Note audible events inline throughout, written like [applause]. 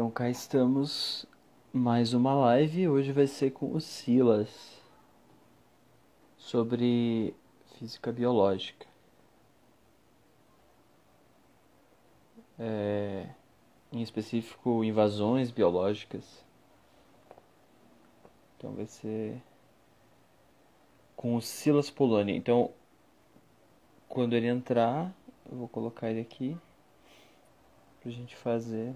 Então cá estamos, mais uma live. Hoje vai ser com o Silas sobre física biológica. É, em específico, invasões biológicas. Então vai ser com o Silas Poloni. Então, quando ele entrar, eu vou colocar ele aqui pra gente fazer.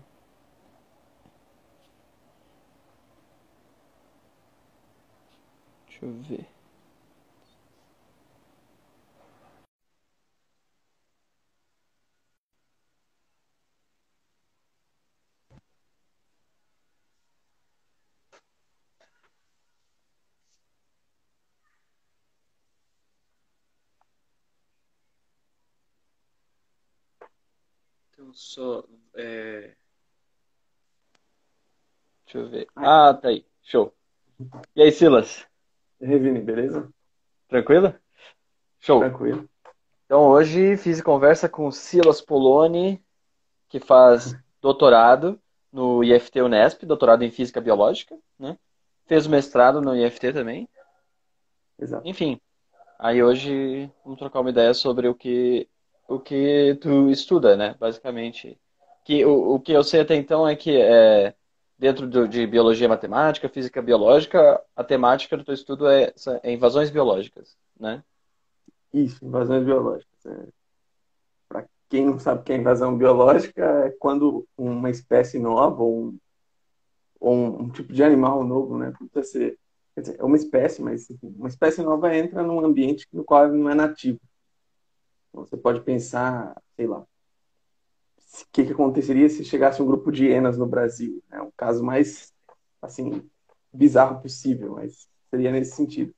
Eu ver. Então, só. É... Deixa eu ver. Ah, tá aí. Show. E aí, Silas? E aí, Vini, beleza? Tranquilo? Show. Tranquilo. Então, hoje fiz conversa com o Silas Poloni, que faz doutorado no IFT Unesp, doutorado em Física Biológica, né? Fez o mestrado no IFT também. Exato. Enfim, aí hoje vamos trocar uma ideia sobre o que o que tu estuda, né? Basicamente, que o, o que eu sei até então é que é, dentro do, de biologia matemática, física biológica, a temática do teu estudo é, é invasões biológicas, né? Isso, invasões biológicas. É. Para quem não sabe o que é invasão biológica, é quando uma espécie nova ou um, ou um, tipo de animal novo, né? Precisa ser, quer dizer, é uma espécie, mas uma espécie nova entra num ambiente no qual não é nativo. Então, você pode pensar, sei lá, o que, que aconteceria se chegasse um grupo de hienas no Brasil? É um caso mais, assim, bizarro possível, mas seria nesse sentido.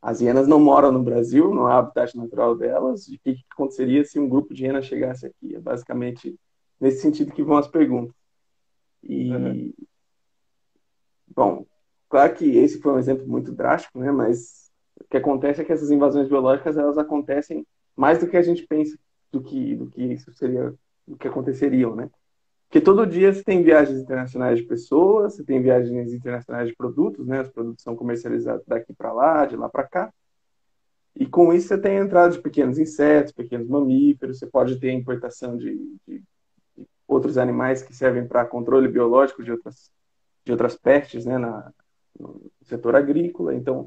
As hienas não moram no Brasil, não o habitat natural delas. O que, que aconteceria se um grupo de hienas chegasse aqui? É basicamente nesse sentido que vão as perguntas. E, uhum. bom, claro que esse foi um exemplo muito drástico, né? Mas o que acontece é que essas invasões biológicas elas acontecem mais do que a gente pensa do que do que isso seria que aconteceriam, né? Porque todo dia você tem viagens internacionais de pessoas, você tem viagens internacionais de produtos, né? Os produtos são comercializados daqui para lá, de lá para cá. E com isso você tem a entrada de pequenos insetos, pequenos mamíferos, você pode ter a importação de, de, de outros animais que servem para controle biológico de outras, de outras pestes, né? Na, no setor agrícola. Então,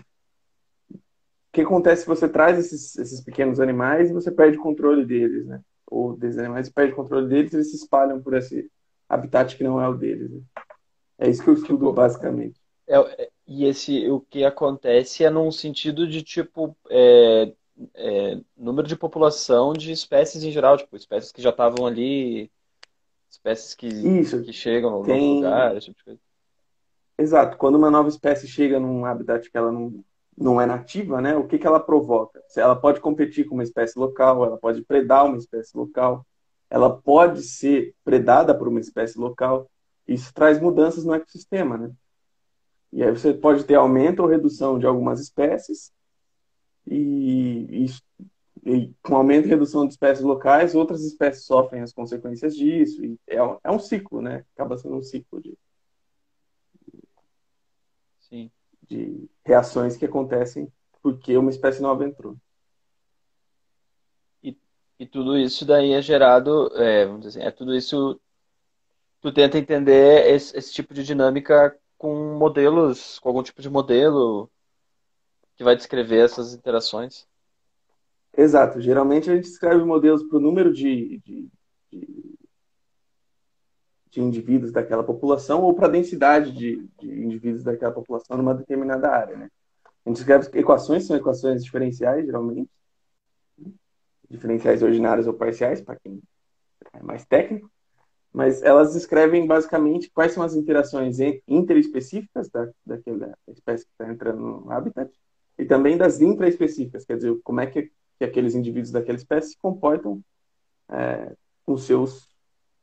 que acontece se você traz esses, esses pequenos animais e você perde o controle deles, né? Ou desses animais, perde o controle deles eles se espalham por esse habitat que não é o deles. Né? É isso que eu estudo tipo, basicamente. É, e esse, o que acontece é num sentido de tipo é, é, número de população de espécies em geral, tipo espécies que já estavam ali, espécies que, isso, que chegam no tem... lugar, esse tipo de coisa. Exato. Quando uma nova espécie chega num habitat que ela não não é nativa, né, o que, que ela provoca? Ela pode competir com uma espécie local, ela pode predar uma espécie local, ela pode ser predada por uma espécie local. Isso traz mudanças no ecossistema, né? E aí você pode ter aumento ou redução de algumas espécies e, e, e com aumento e redução de espécies locais, outras espécies sofrem as consequências disso. É, um, é um ciclo, né? Acaba sendo um ciclo de, Sim de reações que acontecem porque uma espécie nova entrou. E, e tudo isso daí é gerado, é, vamos dizer assim, é tudo isso. Tu tenta entender esse, esse tipo de dinâmica com modelos, com algum tipo de modelo que vai descrever essas interações. Exato. Geralmente a gente escreve modelos para o número de, de, de de indivíduos daquela população ou para a densidade de, de, indivíduos daquela população numa determinada área. Né? A gente escreve equações, são equações diferenciais, geralmente, diferenciais ordinárias ou parciais, para quem é mais técnico, mas elas descrevem basicamente quais são as interações interespecíficas da, daquela espécie que está entrando no habitat e também das intraespecíficas, quer dizer, como é que, que aqueles indivíduos daquela espécie se comportam é, com seus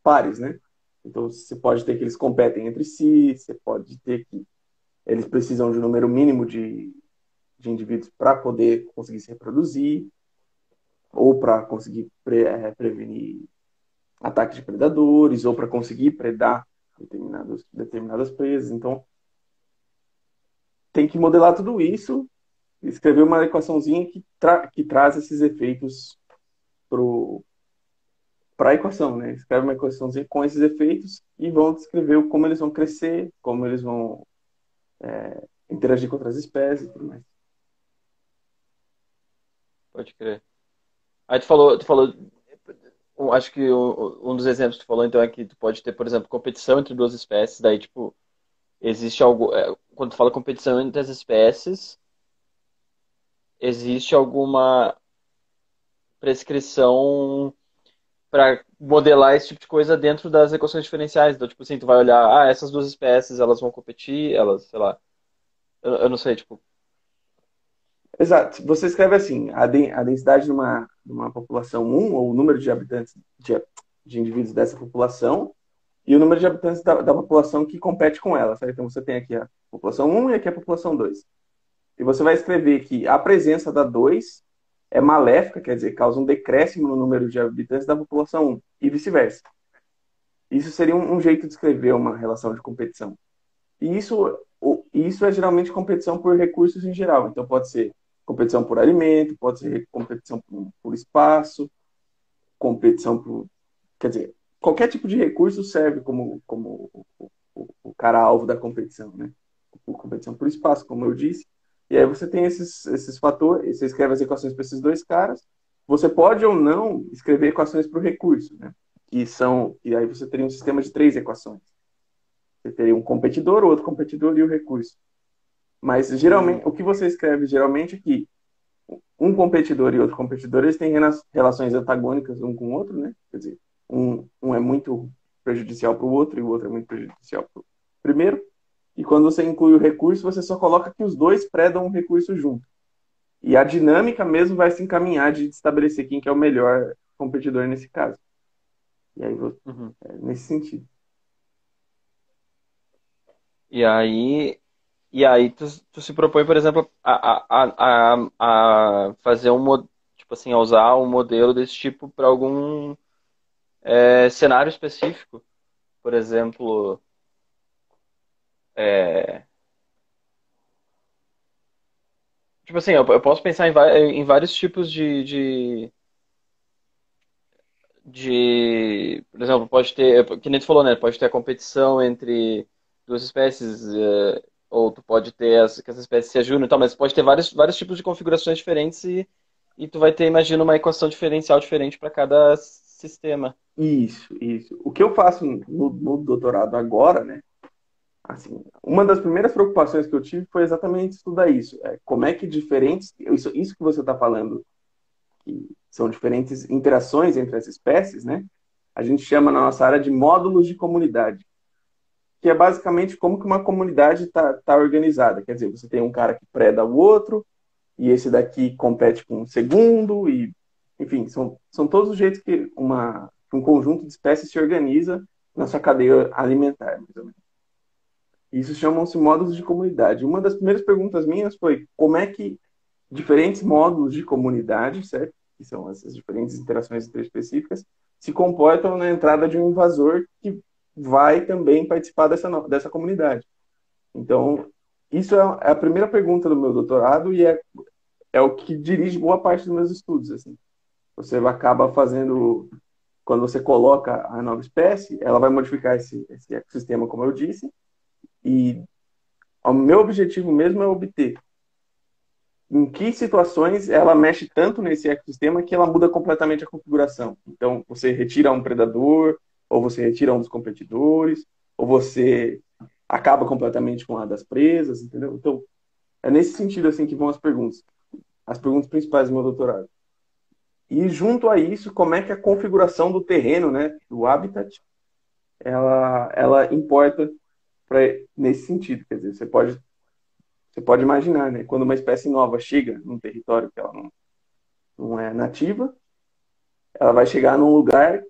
pares, né? Então, você pode ter que eles competem entre si, você pode ter que eles precisam de um número mínimo de, de indivíduos para poder conseguir se reproduzir, ou para conseguir pre, é, prevenir ataques de predadores, ou para conseguir predar determinados, determinadas presas. Então, tem que modelar tudo isso, escrever uma equaçãozinha que, tra que traz esses efeitos para a equação, né? Escreve uma equaçãozinha com esses efeitos e vão descrever como eles vão crescer, como eles vão é, interagir com outras espécies e tudo mais. Pode crer. Aí tu falou, tu falou acho que um dos exemplos que tu falou então é que tu pode ter, por exemplo, competição entre duas espécies, daí tipo existe algo é, quando tu fala competição entre as espécies, existe alguma prescrição para modelar esse tipo de coisa dentro das equações diferenciais. Então, tipo assim, tu vai olhar, ah, essas duas espécies, elas vão competir, elas, sei lá. Eu, eu não sei, tipo. Exato. Você escreve assim, a, de, a densidade de uma, de uma população 1, ou o número de habitantes, de, de indivíduos dessa população, e o número de habitantes da, da população que compete com ela. Sabe? Então você tem aqui a população 1 e aqui a população 2. E você vai escrever que a presença da 2 é maléfica, quer dizer, causa um decréscimo no número de habitantes da população 1, e vice-versa. Isso seria um, um, jeito de escrever uma relação de competição. E isso, isso é geralmente competição por recursos em geral. Então pode ser competição por alimento, pode ser competição por, por espaço, competição por. Quer dizer, qualquer tipo de recurso serve como, como o, o, o cara-alvo da competição, né? competição por espaço, como eu disse. E aí você tem esses, esses fatores, você escreve as equações para esses dois caras. Você pode ou não escrever equações para o recurso, né? Que são, e aí você teria um sistema de três equações. Você teria um competidor, outro competidor e o recurso. Mas geralmente, o que você escreve geralmente é que um competidor e outro competidor eles têm relações antagônicas um com o outro, né? Quer dizer, um, um é muito prejudicial para o outro e o outro é muito prejudicial para o primeiro. E quando você inclui o recurso, você só coloca que os dois predam um recurso junto. E a dinâmica mesmo vai se encaminhar de estabelecer quem que é o melhor competidor nesse caso. E aí, uhum. é, nesse sentido. E aí, e aí tu, tu se propõe, por exemplo, a, a, a, a fazer um tipo assim, a usar um modelo desse tipo para algum é, cenário específico. Por exemplo, é... Tipo assim, eu, eu posso pensar em, em, vários tipos de, de, de, Por exemplo, pode ter. Que nem tu falou, né? Pode ter a competição entre duas espécies, é, ou tu pode ter as, que essa espécie se ajudam e tal, mas pode ter vários, vários tipos de configurações diferentes e, e tu vai ter, imagina, uma equação diferencial diferente para cada sistema. Isso, isso. O que eu faço no, no doutorado agora, né? Assim, uma das primeiras preocupações que eu tive foi exatamente estudar isso. É, como é que diferentes. Isso, isso que você está falando, que são diferentes interações entre as espécies, né? A gente chama na nossa área de módulos de comunidade. Que é basicamente como que uma comunidade está tá organizada. Quer dizer, você tem um cara que preda o outro, e esse daqui compete com o segundo, e enfim, são, são todos os jeitos que uma, um conjunto de espécies se organiza na sua cadeia alimentar, mais ou menos. Isso chamam-se módulos de comunidade. Uma das primeiras perguntas minhas foi como é que diferentes módulos de comunidade, certo? Que são essas diferentes interações específicas, se comportam na entrada de um invasor que vai também participar dessa, dessa comunidade. Então, isso é, é a primeira pergunta do meu doutorado e é, é o que dirige boa parte dos meus estudos. Assim. Você acaba fazendo, quando você coloca a nova espécie, ela vai modificar esse, esse ecossistema, como eu disse, e o meu objetivo mesmo é obter em que situações ela mexe tanto nesse ecossistema que ela muda completamente a configuração. Então, você retira um predador, ou você retira um dos competidores, ou você acaba completamente com a das presas, entendeu? Então, é nesse sentido assim que vão as perguntas. As perguntas principais do meu doutorado. E junto a isso, como é que a configuração do terreno, né, do habitat, ela, ela importa pra, nesse sentido. Quer dizer, você pode, você pode imaginar, né? Quando uma espécie nova chega num território que ela não, não é nativa, ela vai chegar num lugar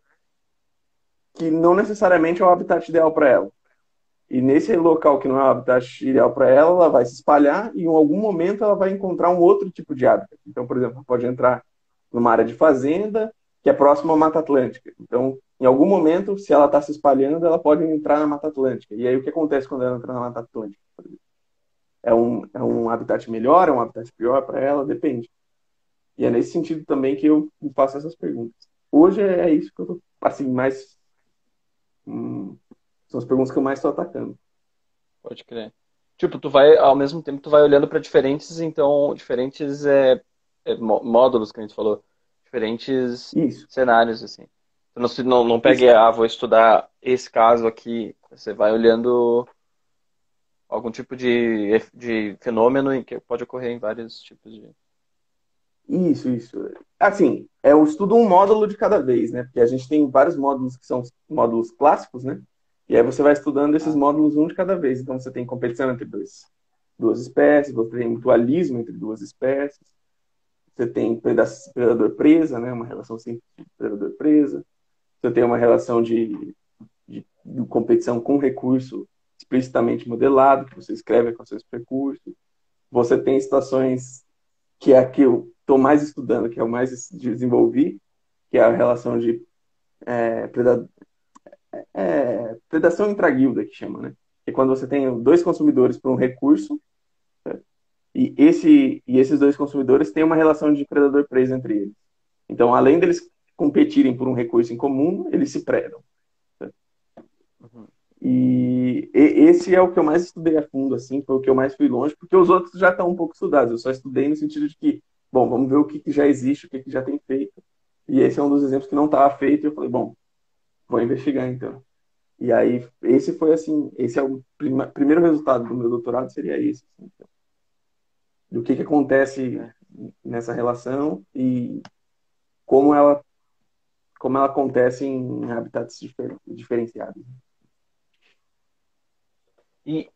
que não necessariamente é o habitat ideal para ela. E nesse local que não é o habitat ideal para ela, ela vai se espalhar e em algum momento ela vai encontrar um outro tipo de hábitat. Então, por exemplo, pode entrar numa área de fazenda que é próxima à Mata Atlântica. Então, em algum momento, se ela está se espalhando, ela pode entrar na Mata Atlântica. E aí o que acontece quando ela entra na Mata Atlântica? É um, é um habitat melhor, é um habitat pior para ela? Depende. E é nesse sentido também que eu faço essas perguntas. Hoje é isso que eu tô, assim, mais. Hum, são as perguntas que eu mais estou atacando. Pode crer. Tipo, tu vai, ao mesmo tempo, tu vai olhando para diferentes, então, diferentes é, é, módulos que a gente falou. Diferentes isso. cenários, assim. Não, não, não pega, ah, vou estudar esse caso aqui. Você vai olhando algum tipo de, de fenômeno que pode ocorrer em vários tipos de. Isso, isso. Assim, é o estudo um módulo de cada vez, né? Porque a gente tem vários módulos que são módulos clássicos, né? E aí você vai estudando esses módulos um de cada vez. Então você tem competição entre dois, duas espécies, você tem mutualismo entre duas espécies, você tem predador-presa, né? Uma relação sempre predador-presa. Você tem uma relação de, de, de competição com recurso explicitamente modelado, que você escreve com seus recursos. Você tem situações que é a que eu estou mais estudando, que é o mais desenvolvi, que é a relação de é, predador, é, predação intraguilda, que chama, né? É quando você tem dois consumidores por um recurso e, esse, e esses dois consumidores têm uma relação de predador-presa entre eles. Então, além deles competirem por um recurso em comum, eles se predam. Uhum. E, e, esse é o que eu mais estudei a fundo, assim, foi o que eu mais fui longe, porque os outros já estão um pouco estudados. Eu só estudei no sentido de que, bom, vamos ver o que, que já existe, o que, que já tem feito. E esse é um dos exemplos que não estava feito, e eu falei, bom, vou investigar então. E aí, esse foi assim, esse é o prima, primeiro resultado do meu doutorado, seria esse. Assim, então, do que, que acontece nessa relação e como ela como ela acontece em habitats difer, diferenciados. E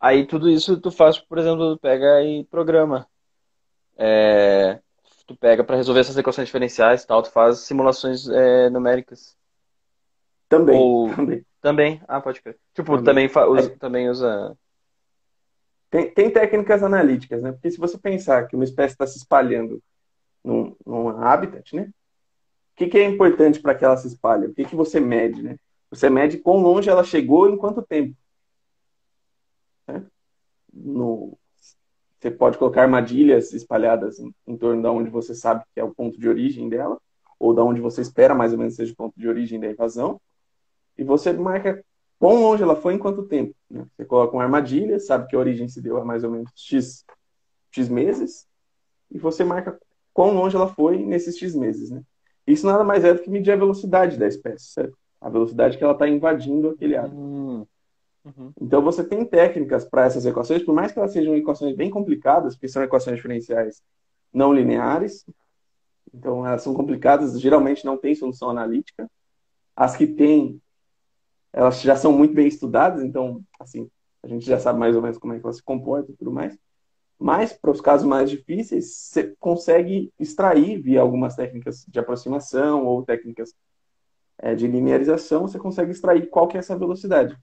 aí tudo isso tu faz, por exemplo, tu pega e programa. É, tu pega para resolver essas equações diferenciais e tal, tu faz simulações é, numéricas. Também, Ou... também. Também? Ah, pode crer. Tipo, também, também, usa, é. também usa... Tem, tem técnicas analíticas, né? Porque se você pensar que uma espécie está se espalhando num, num habitat, né? O que, que é importante para que ela se espalhe? O que, que você mede, né? Você mede quão longe ela chegou em quanto tempo. Né? No, você pode colocar armadilhas espalhadas em, em, torno de onde você sabe que é o ponto de origem dela, ou da onde você espera mais ou menos seja o ponto de origem da invasão, e você marca quão longe ela foi em quanto tempo. Né? Você coloca uma armadilha, sabe que a origem se deu a mais ou menos X, X meses, e você marca quão longe ela foi nesses X meses. Né? Isso nada mais é do que medir a velocidade da espécie, certo? A velocidade que ela está invadindo aquele área. Hum. Uhum. Então você tem técnicas para essas equações, por mais que elas sejam equações bem complicadas, porque são equações diferenciais não lineares, então elas são complicadas, geralmente não tem solução analítica. As que têm, elas já são muito bem estudadas, então assim a gente já sabe mais ou menos como é que elas se comportam e tudo mais. Mas para os casos mais difíceis, você consegue extrair via algumas técnicas de aproximação ou técnicas é, de linearização, você consegue extrair qual que é essa velocidade.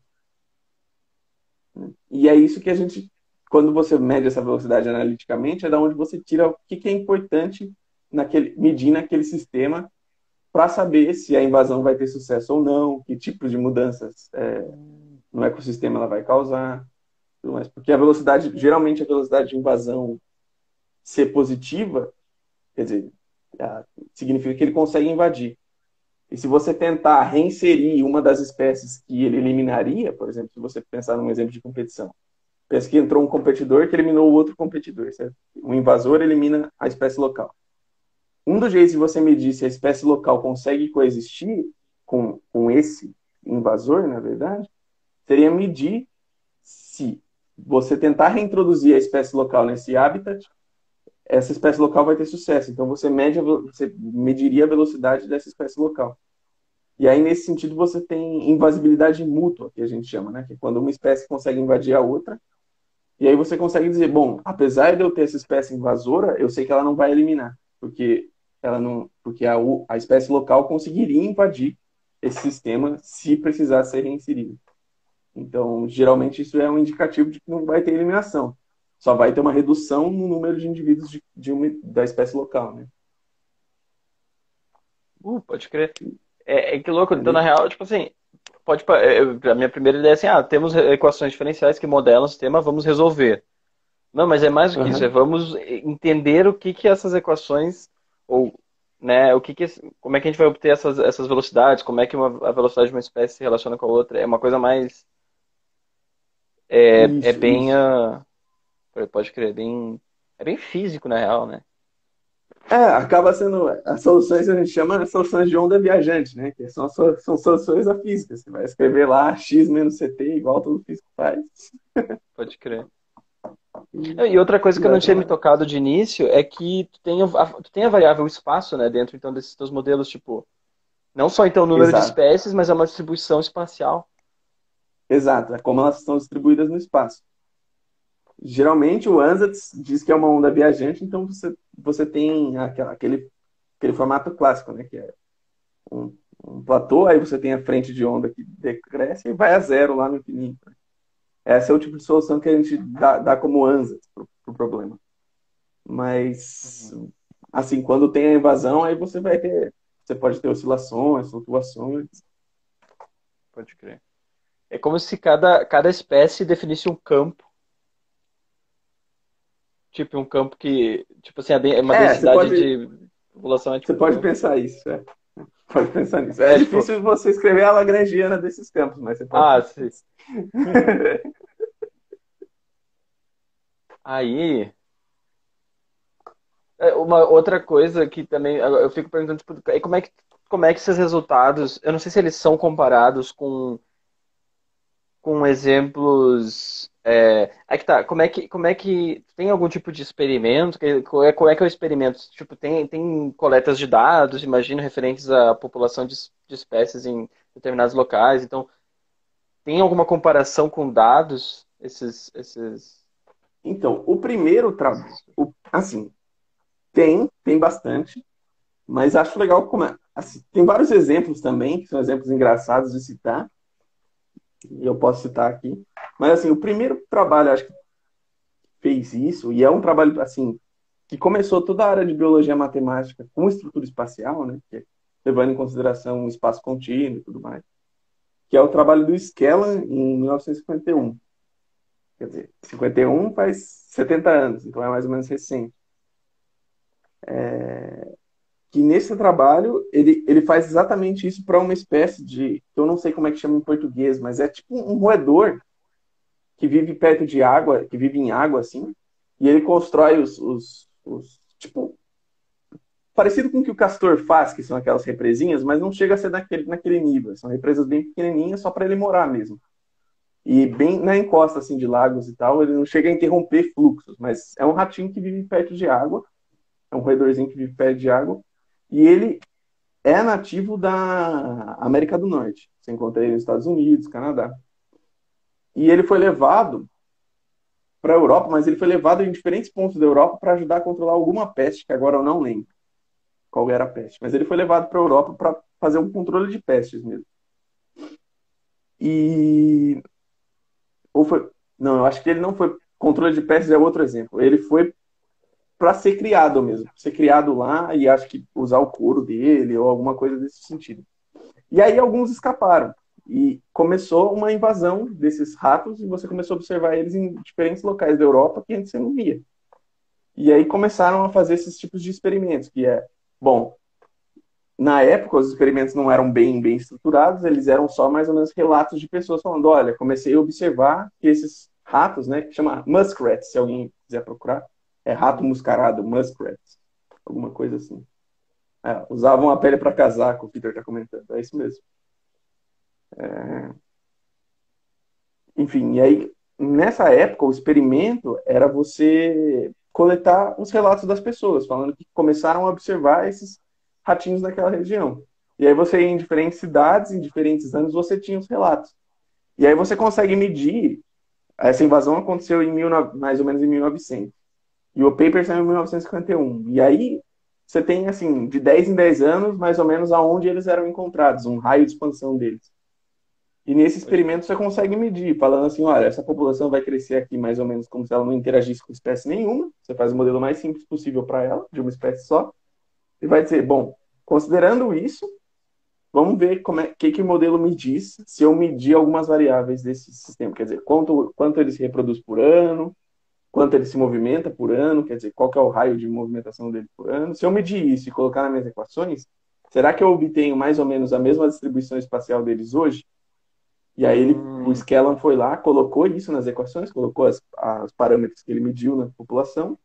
E é isso que a gente, quando você mede essa velocidade analiticamente, é da onde você tira o que, que é importante naquele, medir naquele sistema para saber se a invasão vai ter sucesso ou não, que tipos de mudanças é, no ecossistema ela vai causar. Mas porque a velocidade, geralmente a velocidade de invasão ser positiva, quer dizer, significa que ele consegue invadir. E se você tentar reinserir uma das espécies que ele eliminaria, por exemplo, se você pensar num exemplo de competição, pensa que entrou um competidor que eliminou o outro competidor, certo? Um invasor elimina a espécie local. Um dos jeitos de você medir se a espécie local consegue coexistir com, com esse invasor, na verdade, seria medir se você tentar reintroduzir a espécie local nesse habitat, essa espécie local vai ter sucesso. Então você, mede, você mediria a velocidade dessa espécie local. E aí, nesse sentido, você tem invasibilidade mútua, que a gente chama, né? Que é quando uma espécie consegue invadir a outra. E aí você consegue dizer, bom, apesar de eu ter essa espécie invasora, eu sei que ela não vai eliminar, porque ela não, porque a, a espécie local conseguiria invadir esse sistema se precisar ser reinserido. Então, geralmente isso é um indicativo de que não vai ter eliminação. Só vai ter uma redução no número de indivíduos de, de uma, da espécie local, né? Uh, pode crer. É, é que louco. Então, na real, tipo assim, pode. É, a minha primeira ideia é assim: ah, temos equações diferenciais que modelam o sistema, vamos resolver. Não, mas é mais do que uhum. isso. É vamos entender o que que essas equações ou né, o que que como é que a gente vai obter essas, essas velocidades, como é que uma, a velocidade de uma espécie se relaciona com a outra. É uma coisa mais é, isso, é bem isso. Uh, pode crer, bem é bem físico na real, né? É, acaba sendo. As soluções a gente chama de soluções de onda viajante, né? Que são, são soluções da física. Você vai escrever lá x menos ct igual todo físico faz. [laughs] Pode crer. E outra coisa que eu não tinha me tocado de início é que tu tem a, tu tem a variável espaço, né, dentro então desses teus modelos, tipo, não só então o número Exato. de espécies, mas é uma distribuição espacial. Exato, é como elas estão distribuídas no espaço. Geralmente o ANSATS diz que é uma onda viajante, então você, você tem aquele, aquele formato clássico, né? Que é um, um platô, aí você tem a frente de onda que decresce e vai a zero lá no infinito. Essa é o tipo de solução que a gente dá, dá como ANSATS para o pro problema. Mas, assim, quando tem a invasão, aí você vai ter. Você pode ter oscilações, flutuações. Pode crer. É como se cada, cada espécie definisse um campo tipo um campo que, tipo assim, é uma é, densidade pode, de população. É tipo você pode pensar isso, é. [laughs] Pode pensar nisso. É, é tipo difícil você escrever a Lagrangiana desses campos, mas você pode. Ah, sim. [laughs] Aí, é, uma outra coisa que também eu fico perguntando, tipo, como é que como é que esses resultados, eu não sei se eles são comparados com com exemplos é, é que tá, como é que, como é que tem algum tipo de experimento? Qual é, qual é que é o experimento? Tipo, tem, tem coletas de dados, imagino, referentes à população de, de espécies em determinados locais. Então, tem alguma comparação com dados? Esses, esses... Então, o primeiro trabalho, assim, tem, tem bastante, mas acho legal como é, assim, tem vários exemplos também, que são exemplos engraçados de citar, e eu posso citar aqui. Mas, assim, o primeiro trabalho, acho que fez isso, e é um trabalho, assim, que começou toda a área de biologia matemática com estrutura espacial, né? É, levando em consideração o espaço contínuo e tudo mais, que é o trabalho do Skellan em 1951. Quer dizer, 51 faz 70 anos, então é mais ou menos recente. É que nesse trabalho ele, ele faz exatamente isso para uma espécie de, eu não sei como é que chama em português, mas é tipo um roedor que vive perto de água, que vive em água assim, e ele constrói os, os, os tipo parecido com o que o castor faz, que são aquelas represinhas, mas não chega a ser naquele, naquele nível, são represas bem pequenininhas só para ele morar mesmo. E bem na encosta assim de lagos e tal, ele não chega a interromper fluxos, mas é um ratinho que vive perto de água, é um roedorzinho que vive perto de água e ele é nativo da América do Norte. Você encontra ele nos Estados Unidos, Canadá. E ele foi levado para a Europa, mas ele foi levado em diferentes pontos da Europa para ajudar a controlar alguma peste, que agora eu não lembro qual era a peste. Mas ele foi levado para a Europa para fazer um controle de pestes mesmo. E. Ou foi. Não, eu acho que ele não foi. Controle de pestes é outro exemplo. Ele foi para ser criado mesmo, ser criado lá e acho que usar o couro dele ou alguma coisa desse sentido. E aí alguns escaparam e começou uma invasão desses ratos e você começou a observar eles em diferentes locais da Europa que antes você não via. E aí começaram a fazer esses tipos de experimentos, que é, bom, na época os experimentos não eram bem bem estruturados, eles eram só mais ou menos relatos de pessoas falando, olha, comecei a observar que esses ratos, né, que chama muskrats, se alguém quiser procurar, é rato muscarado, muskrat. Alguma coisa assim. É, usavam a pele para casaco, o Peter está comentando. É isso mesmo. É... Enfim, e aí, nessa época, o experimento era você coletar os relatos das pessoas, falando que começaram a observar esses ratinhos naquela região. E aí você em diferentes cidades, em diferentes anos, você tinha os relatos. E aí você consegue medir. Essa invasão aconteceu em mil, mais ou menos em 1900. E o paper saiu em 1951. E aí você tem, assim, de 10 em 10 anos, mais ou menos aonde eles eram encontrados, um raio de expansão deles. E nesse experimento você consegue medir, falando assim, olha, essa população vai crescer aqui mais ou menos como se ela não interagisse com espécie nenhuma. Você faz o modelo mais simples possível para ela, de uma espécie só. E vai dizer, bom, considerando isso, vamos ver como é que, que o modelo me diz se eu medir algumas variáveis desse sistema. Quer dizer, quanto, quanto ele se reproduz por ano, quanto ele se movimenta por ano, quer dizer, qual que é o raio de movimentação dele por ano. Se eu medir isso e colocar nas minhas equações, será que eu obtenho mais ou menos a mesma distribuição espacial deles hoje? E aí ele, hum. o Skellan foi lá, colocou isso nas equações, colocou as, as parâmetros que ele mediu na população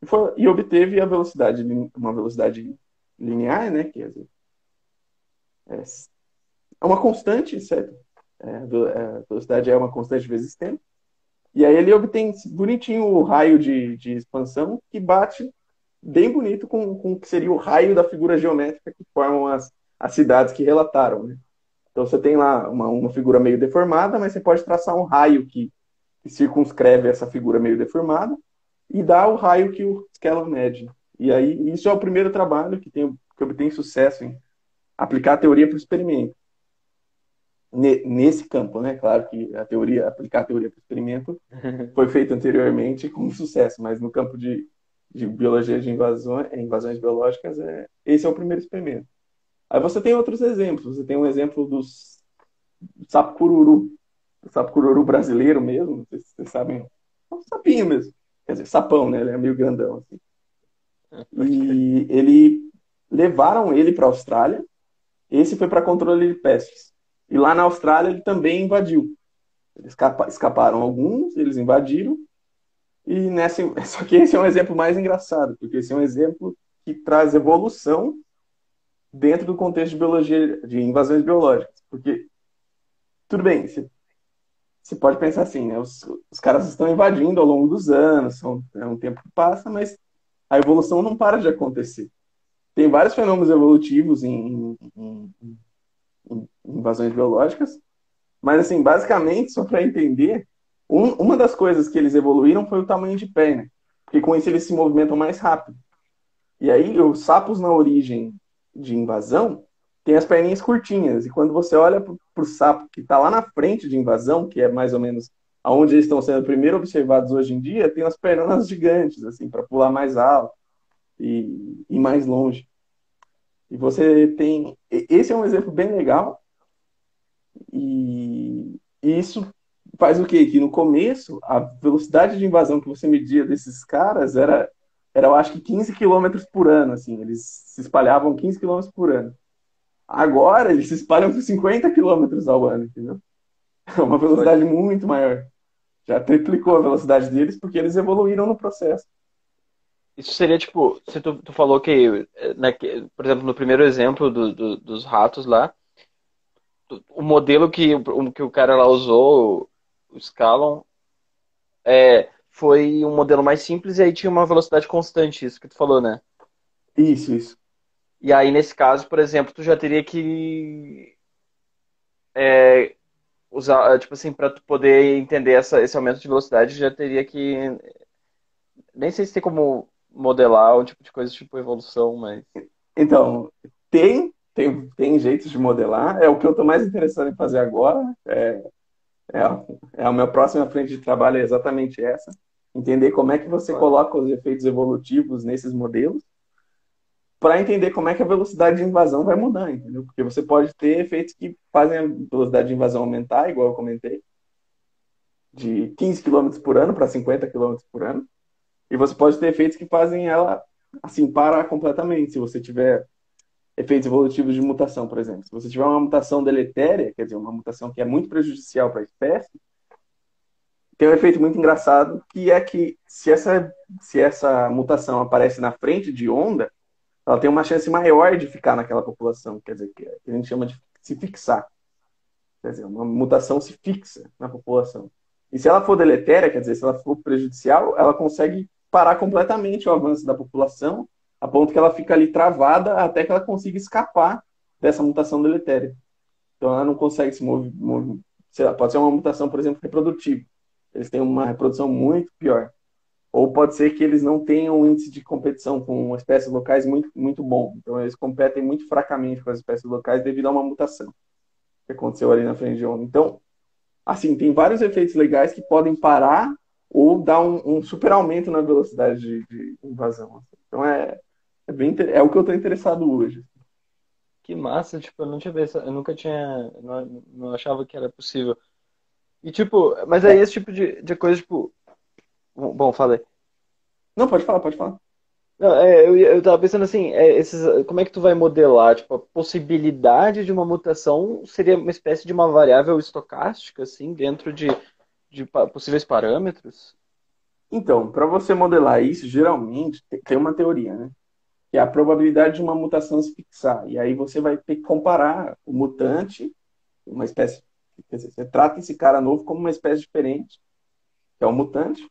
e, foi, e obteve a velocidade, uma velocidade linear, né? Que é, é uma constante, certo? É, a velocidade é uma constante vezes tempo. E aí ele obtém bonitinho o raio de, de expansão que bate bem bonito com, com o que seria o raio da figura geométrica que formam as, as cidades que relataram, né? Então você tem lá uma, uma figura meio deformada, mas você pode traçar um raio que, que circunscreve essa figura meio deformada e dá o raio que o Skellan mede. E aí isso é o primeiro trabalho que, tem, que obtém sucesso em aplicar a teoria para o experimento. Nesse campo, né? Claro que a teoria, aplicar a teoria para o experimento [laughs] foi feito anteriormente com sucesso, mas no campo de, de biologia de invasões, invasões biológicas, é, esse é o primeiro experimento. Aí você tem outros exemplos. Você tem um exemplo dos do sapo cururu, o sapo cururu brasileiro mesmo, não sei se vocês sabem, é um sapinho mesmo. Quer dizer, sapão, né? Ele é meio grandão assim. E ele levaram ele para a Austrália. Esse foi para controle de pestes. E lá na Austrália ele também invadiu. Eles escaparam alguns, eles invadiram. E nessa, [laughs] só que esse é um exemplo mais engraçado, porque esse é um exemplo que traz evolução dentro do contexto de biologia, de invasões biológicas. Porque, tudo bem, você, pode pensar assim, né? Os, os caras estão invadindo ao longo dos anos, são, é um tempo que passa, mas a evolução não para de acontecer. Tem vários fenômenos evolutivos em, em, em invasões biológicas, mas, assim, basicamente, só para entender, um, uma das coisas que eles evoluíram foi o tamanho de perna, porque com isso eles se movimentam mais rápido. E aí, os sapos na origem de invasão tem as perninhas curtinhas. E quando você olha para o sapo que está lá na frente de invasão, que é mais ou menos aonde eles estão sendo primeiro observados hoje em dia, tem as pernas [laughs] gigantes, assim, para pular mais alto e ir mais longe. E você tem. Esse é um exemplo bem legal. E isso faz o quê? Que no começo, a velocidade de invasão que você media desses caras era era, eu acho que 15 km por ano, assim, eles se espalhavam 15 km por ano. Agora eles se espalham por 50 km ao ano, entendeu? [laughs] É uma velocidade muito maior. Já triplicou a velocidade deles porque eles evoluíram no processo. Isso seria tipo, se tu, tu falou que, né, que, por exemplo, no primeiro exemplo do, do, dos ratos lá, o modelo que, o, que o cara lá usou, o Scalon, é, foi um modelo mais simples e aí tinha uma velocidade constante, isso que tu falou, né? Isso, isso. E aí, nesse caso, por exemplo, tu já teria que é, usar, tipo assim, para tu poder entender essa, esse aumento de velocidade, já teria que. Nem sei se tem como modelar um tipo de coisa tipo evolução, mas. Então, tem, tem, tem jeitos de modelar. É o que eu estou mais interessado em fazer agora. É, é, é a minha próxima frente de trabalho é exatamente essa entender como é que você coloca os efeitos evolutivos nesses modelos, para entender como é que a velocidade de invasão vai mudar, entendeu? Porque você pode ter efeitos que fazem a velocidade de invasão aumentar, igual eu comentei, de 15 km por ano para 50 km por ano, e você pode ter efeitos que fazem ela assim parar completamente, se você tiver efeitos evolutivos de mutação, por exemplo. Se você tiver uma mutação deletéria, quer dizer, uma mutação que é muito prejudicial para a espécie, tem um efeito muito engraçado, que é que se essa, se essa mutação aparece na frente de onda, ela tem uma chance maior de ficar naquela população, quer dizer, que a gente chama de se fixar. Quer dizer, uma mutação se fixa na população. E se ela for deletéria, quer dizer, se ela for prejudicial, ela consegue parar completamente o avanço da população, a ponto que ela fica ali travada até que ela consiga escapar dessa mutação deletéria. Então ela não consegue se mover, mover sei lá, pode ser uma mutação, por exemplo, reprodutiva eles têm uma reprodução muito pior. Ou pode ser que eles não tenham um índice de competição com espécies locais muito, muito bom. Então, eles competem muito fracamente com as espécies locais devido a uma mutação que aconteceu ali na frente de onda. Então, assim, tem vários efeitos legais que podem parar ou dar um, um super aumento na velocidade de, de invasão. Então, é, é, bem, é o que eu estou interessado hoje. Que massa, tipo, eu não tinha pensado, eu nunca tinha, não, não achava que era possível. E tipo, mas aí esse tipo de, de coisa, tipo, bom, falei. Não, pode falar, pode falar. Não, é, eu, eu tava pensando assim, é, esses, como é que tu vai modelar? Tipo, a possibilidade de uma mutação seria uma espécie de uma variável estocástica, assim, dentro de, de possíveis parâmetros? Então, para você modelar isso, geralmente tem uma teoria, né? Que é a probabilidade de uma mutação se fixar. E aí você vai ter que comparar o mutante, uma espécie. Quer dizer, você trata esse cara novo como uma espécie diferente, que é o mutante,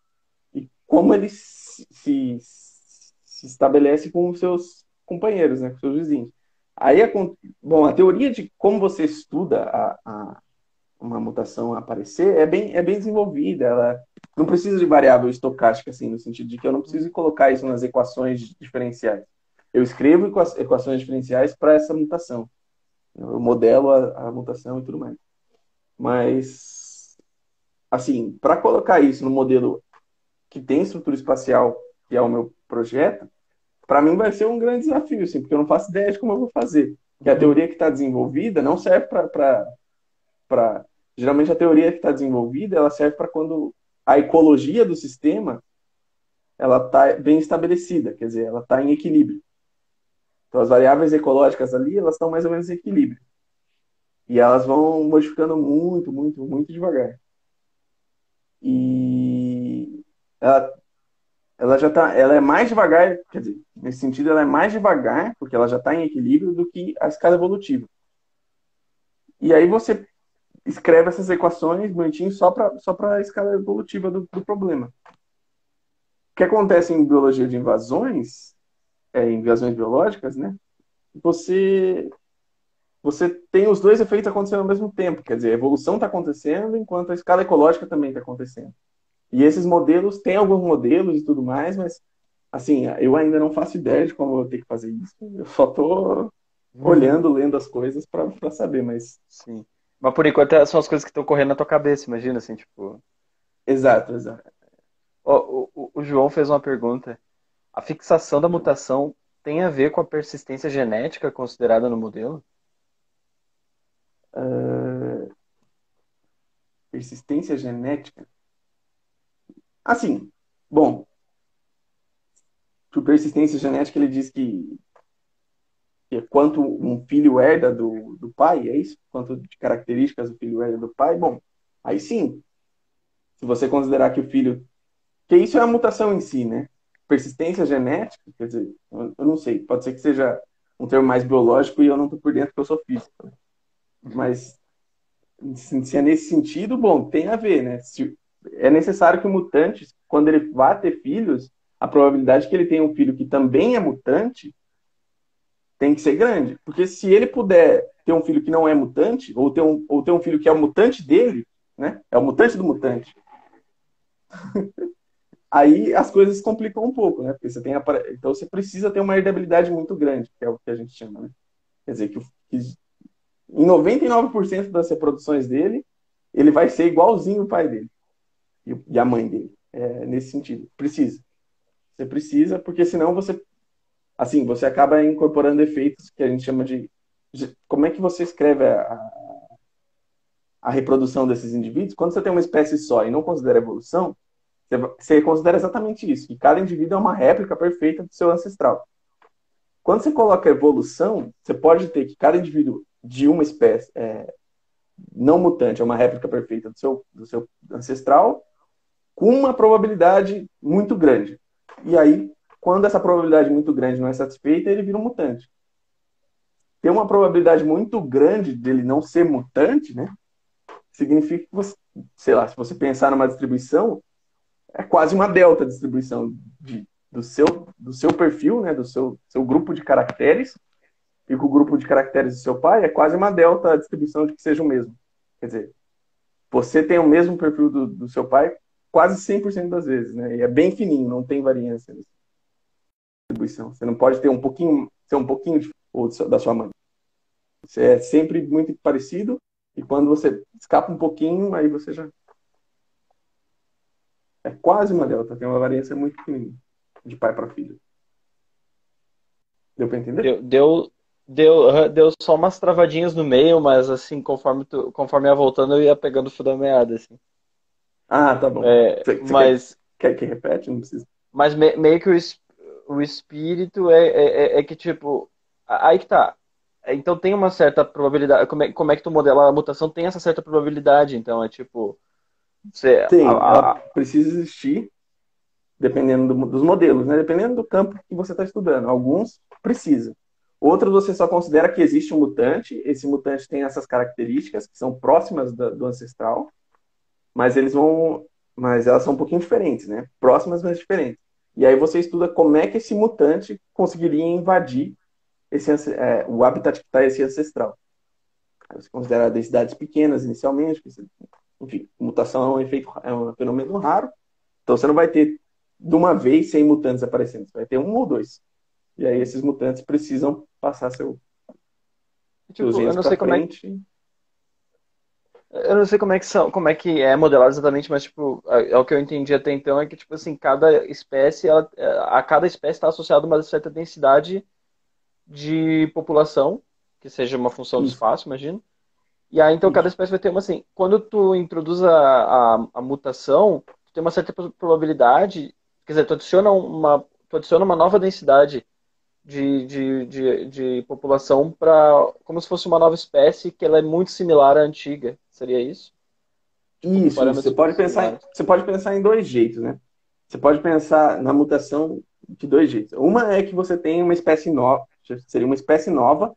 e como ele se, se, se estabelece com os seus companheiros, né? Com os seus vizinhos. Aí, a, bom, a teoria de como você estuda a, a uma mutação aparecer é bem, é bem desenvolvida. Ela não precisa de variável estocástica, assim, no sentido de que eu não preciso colocar isso nas equações diferenciais. Eu escrevo equações diferenciais para essa mutação. Eu modelo a, a, mutação e tudo mais. Mas, assim, para colocar isso no modelo que tem estrutura espacial, que é o meu projeto, para mim vai ser um grande desafio, assim, porque eu não faço ideia de como eu vou fazer. Porque a teoria que está desenvolvida não serve para Geralmente a teoria que está desenvolvida, ela serve para quando a ecologia do sistema ela está bem estabelecida, quer dizer, ela está em equilíbrio. Então as variáveis ecológicas ali, elas estão mais ou menos em equilíbrio. E elas vão modificando muito, muito, muito devagar. E ela, ela já tá, ela é mais devagar, quer dizer, nesse sentido ela é mais devagar, porque ela já está em equilíbrio do que a escala evolutiva. E aí você escreve essas equações bonitinho só para só a escala evolutiva do, do, problema. O que acontece em biologia de invasões, é, invasões biológicas, né? Você você tem os dois efeitos acontecendo ao mesmo tempo. Quer dizer, a evolução está acontecendo enquanto a escala ecológica também está acontecendo. E esses modelos, tem alguns modelos e tudo mais, mas, assim, eu ainda não faço ideia de como eu vou ter que fazer isso. Eu só estou uhum. olhando, lendo as coisas para saber, mas... Sim. Mas por enquanto é, são as coisas que estão correndo na tua cabeça, imagina assim, tipo. Exato, exato. O, o, o, João fez uma pergunta. A fixação da mutação tem a ver com a persistência genética considerada no modelo? Uh... Persistência genética? Assim, bom. Por persistência genética, ele diz que é quanto um filho herda do, do pai, é isso? Quanto de características o filho herda do pai? Bom, aí sim. Se você considerar que o filho. Que isso é a mutação em si, né? Persistência genética, quer dizer, eu, não sei, pode ser que seja um termo mais biológico e eu não estou por dentro porque eu sou físico. Né? Mas se é nesse sentido, bom, tem a ver, né? Se, é necessário que o mutante, quando ele vá ter filhos, a probabilidade que ele tenha um filho que também é mutante tem que ser grande. Porque se ele puder ter um filho que não é mutante, ou ter um, ou ter um filho que é o mutante dele, né? É o mutante do mutante. [laughs] aí as coisas complicam um pouco, né? Porque você tem então você precisa ter uma herdabilidade muito grande, que é o que a gente chama, né? Quer dizer que, que em 99% das reproduções dele, ele vai ser igualzinho o pai dele e, e a mãe dele. É, nesse sentido, precisa. Você precisa, porque senão você assim, você acaba incorporando efeitos que a gente chama de. como é que você escreve a, a, reprodução desses indivíduos? Quando você tem uma espécie só e não considera evolução, você, você considera exatamente isso, que cada indivíduo é uma réplica perfeita do seu ancestral. Quando você coloca evolução, você pode ter que cada indivíduo de uma espécie é, não mutante é uma réplica perfeita do seu, do seu ancestral, com uma probabilidade muito grande. E aí quando essa probabilidade muito grande não é satisfeita, ele vira um mutante. Tem uma probabilidade muito grande dele não ser mutante, né? Significa que você, sei lá, se você pensar numa distribuição, é quase uma delta distribuição de, do, seu, do seu perfil, né? Do seu, seu grupo de caracteres, e com o grupo de caracteres do seu pai é quase uma delta distribuição de que seja o mesmo. Quer dizer, você tem o mesmo perfil do, do seu pai quase 100% das vezes, né? E é bem fininho, não tem variância nisso distribuição. Você não pode ter um pouquinho, ser um pouquinho ou da sua mãe. Você é sempre muito parecido e quando você escapa um pouquinho, aí você já é quase uma delta, tem uma variância muito pequenininha de pai para filho. Deu para entender? Deu, deu, Deu, deu só umas travadinhas no meio, mas assim, conforme, tu, conforme ia voltando, eu ia pegando o fio da meada, assim. Ah, tá bom. É, mas, Quer que repete? Não precisa. mas me- meio que o, o espírito é, é, é- é que, tipo, aí que tá. Então tem uma certa probabilidade. Como é, como é que tu modela a mutação? Tem essa certa probabilidade, então é tipo. Você, Tem, a- a- ela precisa existir, dependendo do- dos modelos, né? Dependendo do campo que você está estudando. Alguns precisa. Outros você só considera que existe um mutante. Esse mutante tem essas características que são próximas da- do ancestral, mas eles vão, mas elas são um pouquinho diferentes, né? Próximas, mas diferentes. E aí você estuda como é que esse mutante conseguiria invadir esse, é, o habitat que está esse ancestral. Aí Você considera densidades pequenas inicialmente, porque você- enfim, mutação é um efeito, é um fenômeno raro. Então você não vai ter de uma vez 100 mutantes aparecendo, você vai ter um ou dois. E aí esses mutantes precisam passar seu, tipo, seus eu não sei como é, frente. Eu não sei como é que são, como é que é modelado exatamente, mas tipo, é, é o que eu entendi até então é que tipo assim, cada espécie, ela, é, a cada espécie está associada uma certa densidade de população, que seja uma função do Isso. espaço, imagino. E aí, então, cada espécie vai ter uma assim. Quando tu introduz a, a, a mutação, tu tem uma certa pro- probabilidade, quer dizer, tu adiciona uma, tu adiciona uma nova densidade de, de, de, de população para como se fosse uma nova espécie que ela é muito similar à antiga. Seria isso? Isso, isso. parâmetros Você pode pensar, similares. você pode pensar em dois jeitos, né? Você pode pensar na mutação de dois jeitos. Uma é que você tem uma espécie nova, seria uma espécie nova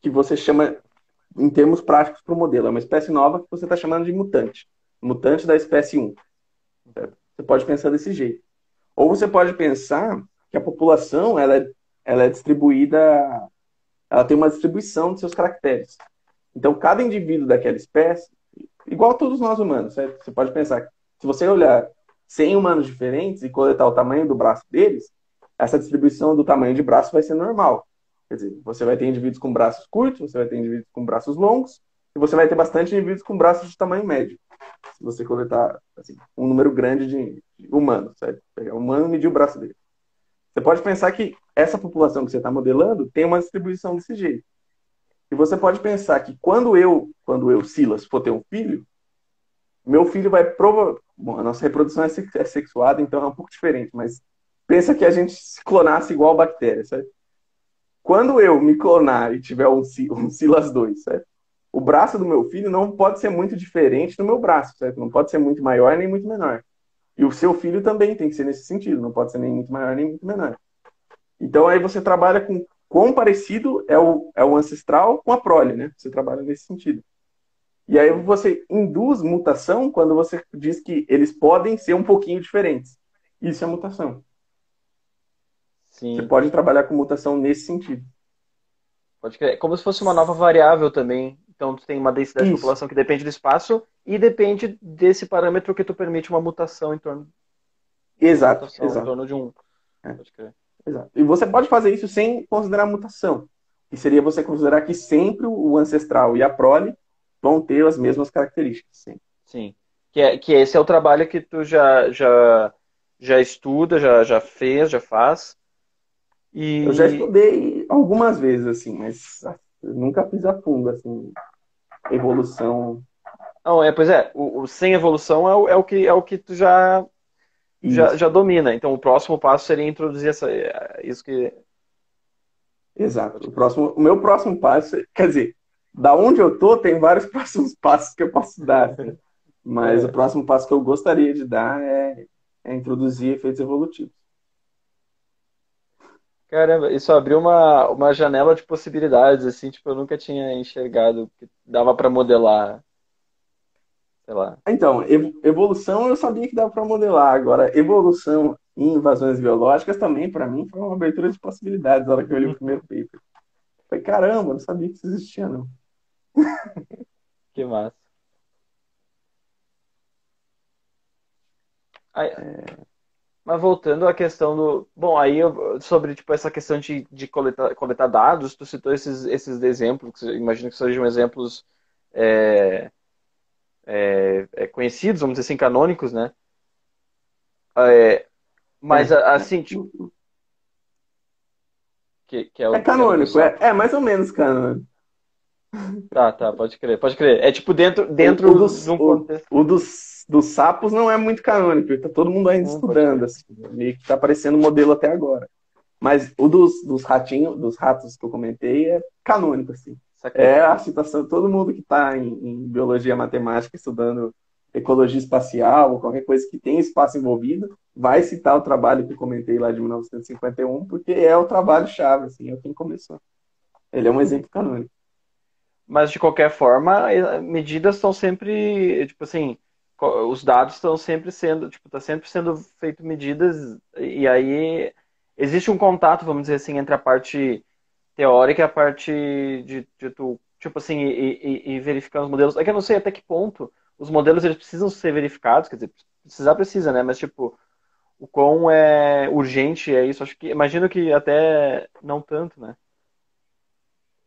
que você chama, em termos práticos para o modelo, é uma espécie nova que você está chamando de mutante. Mutante da espécie 1. certo? Você pode pensar desse jeito. Ou você pode pensar que a população ela é, ela é distribuída, ela tem uma distribuição de seus caracteres. Então, cada indivíduo daquela espécie, igual todos nós humanos, certo? Você pode pensar se você olhar 100 humanos diferentes e coletar o tamanho do braço deles, essa distribuição do tamanho de braço vai ser normal. Quer dizer, você vai ter indivíduos com braços curtos, você vai ter indivíduos com braços longos, e você vai ter bastante indivíduos com braços de tamanho médio. Se você coletar assim, um número grande de de humanos, certo? Pegar um humano e medir o braço dele. Você pode pensar que essa população que você está modelando tem uma distribuição desse jeito. E você pode pensar que quando eu, quando eu, Silas, for ter um filho, meu filho vai provar. Bom, a nossa reprodução é é sexuada, então é um pouco diferente, mas pensa que a gente se clonasse igual bactéria, certo? Quando eu me clonar e tiver um, um Silas 2, certo? O braço do meu filho não pode ser muito diferente do meu braço, certo? Não pode ser muito maior nem muito menor. E o seu filho também tem que ser nesse sentido, não pode ser nem muito maior nem muito menor. Então aí você trabalha com quão parecido é o, é o ancestral com a prole, né? Você trabalha nesse sentido. E aí você induz mutação quando você diz que eles podem ser um pouquinho diferentes. Isso é mutação. Sim. Você pode trabalhar com mutação nesse sentido. Pode crer. Como se fosse uma nova variável também. Então, tu tem uma densidade de Isso. população que depende do espaço e depende desse parâmetro que tu permite uma mutação em torno, Exato, mutação em exato, torno de um. É. Pode crer. exato. E você pode fazer isso sem considerar mutação. Que seria você considerar que sempre o ancestral e a prole vão ter as mesmas características. Sim. Sim. Que, é, que esse é o trabalho que tu já, já, já estuda, já, já fez, já faz. E Eu já estudei algumas vezes, assim, mas ah, nunca fiz a fundo, assim, evolução. Não, é, pois é, o, o sem evolução é o, é o que é o que tu já, já, já domina. Então o próximo passo seria introduzir essa, é, isso que. Exato. O próximo, o meu próximo passo, quer dizer, da onde eu tô, tem vários [laughs] próximos passos que eu posso dar, assim. mas É. o próximo passo que eu gostaria de dar é, é introduzir efeitos evolutivos. Caramba, isso abriu uma, uma janela de possibilidades, assim, tipo, eu nunca tinha enxergado que dava pra modelar, sei lá. Então, ev- evolução eu sabia que dava para modelar. Agora, evolução em invasões biológicas também, para mim, foi uma abertura de possibilidades na hora que eu li o primeiro paper. Falei, caramba, não sabia que isso existia, não. [laughs] Que massa. Aí- mas voltando à questão do. Bom, aí eu- sobre tipo, essa questão de, de coletar, coletar dados, tu citou esses, esses exemplos, que imagino que sejam exemplos é, é, é, conhecidos, vamos dizer assim, canônicos, né? É, mas É. assim, tipo, que, que é o. É canônico, é, é mais ou menos canônico. Tá, tá, pode crer, pode crer. É tipo dentro, dentro o, dos, de um contexto. O, o dos, dos sapos não é muito canônico, tá todo mundo ainda Não, estudando, assim, meio que tá aparecendo modelo até agora. Mas o dos, dos ratinhos, dos ratos que eu comentei é canônico, assim. É a citação, todo mundo que está em, em biologia matemática estudando ecologia espacial ou qualquer coisa que tenha espaço envolvido, vai citar o trabalho que eu comentei lá de 1951, porque é o trabalho-chave, assim, é quem começou. Ele é um exemplo canônico. Mas de qualquer forma, eh, medidas estão sempre, tipo assim, os dados estão sempre sendo, tipo, tá sempre sendo feito medidas e aí existe um contato, vamos dizer assim, entre a parte teórica e a parte de, de tu, tipo assim, e, e, e verificar os modelos. É que eu não sei até que ponto os modelos eles precisam ser verificados, quer dizer, precisar precisa, né? Mas tipo, o quão é urgente é isso? Acho que imagino que até não tanto, né?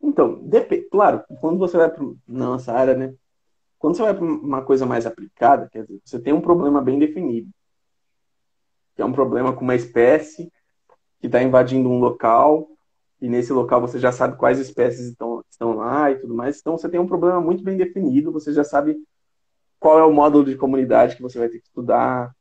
Então, claro, quando você vai para nossa área, né? Quando você vai para uma coisa mais aplicada, quer dizer, você tem um problema bem definido, que é um problema com uma espécie que está invadindo um local, e nesse local você já sabe quais espécies estão, estão lá e tudo mais. Então você tem um problema muito bem definido, você já sabe qual é o módulo de comunidade que você vai ter que estudar,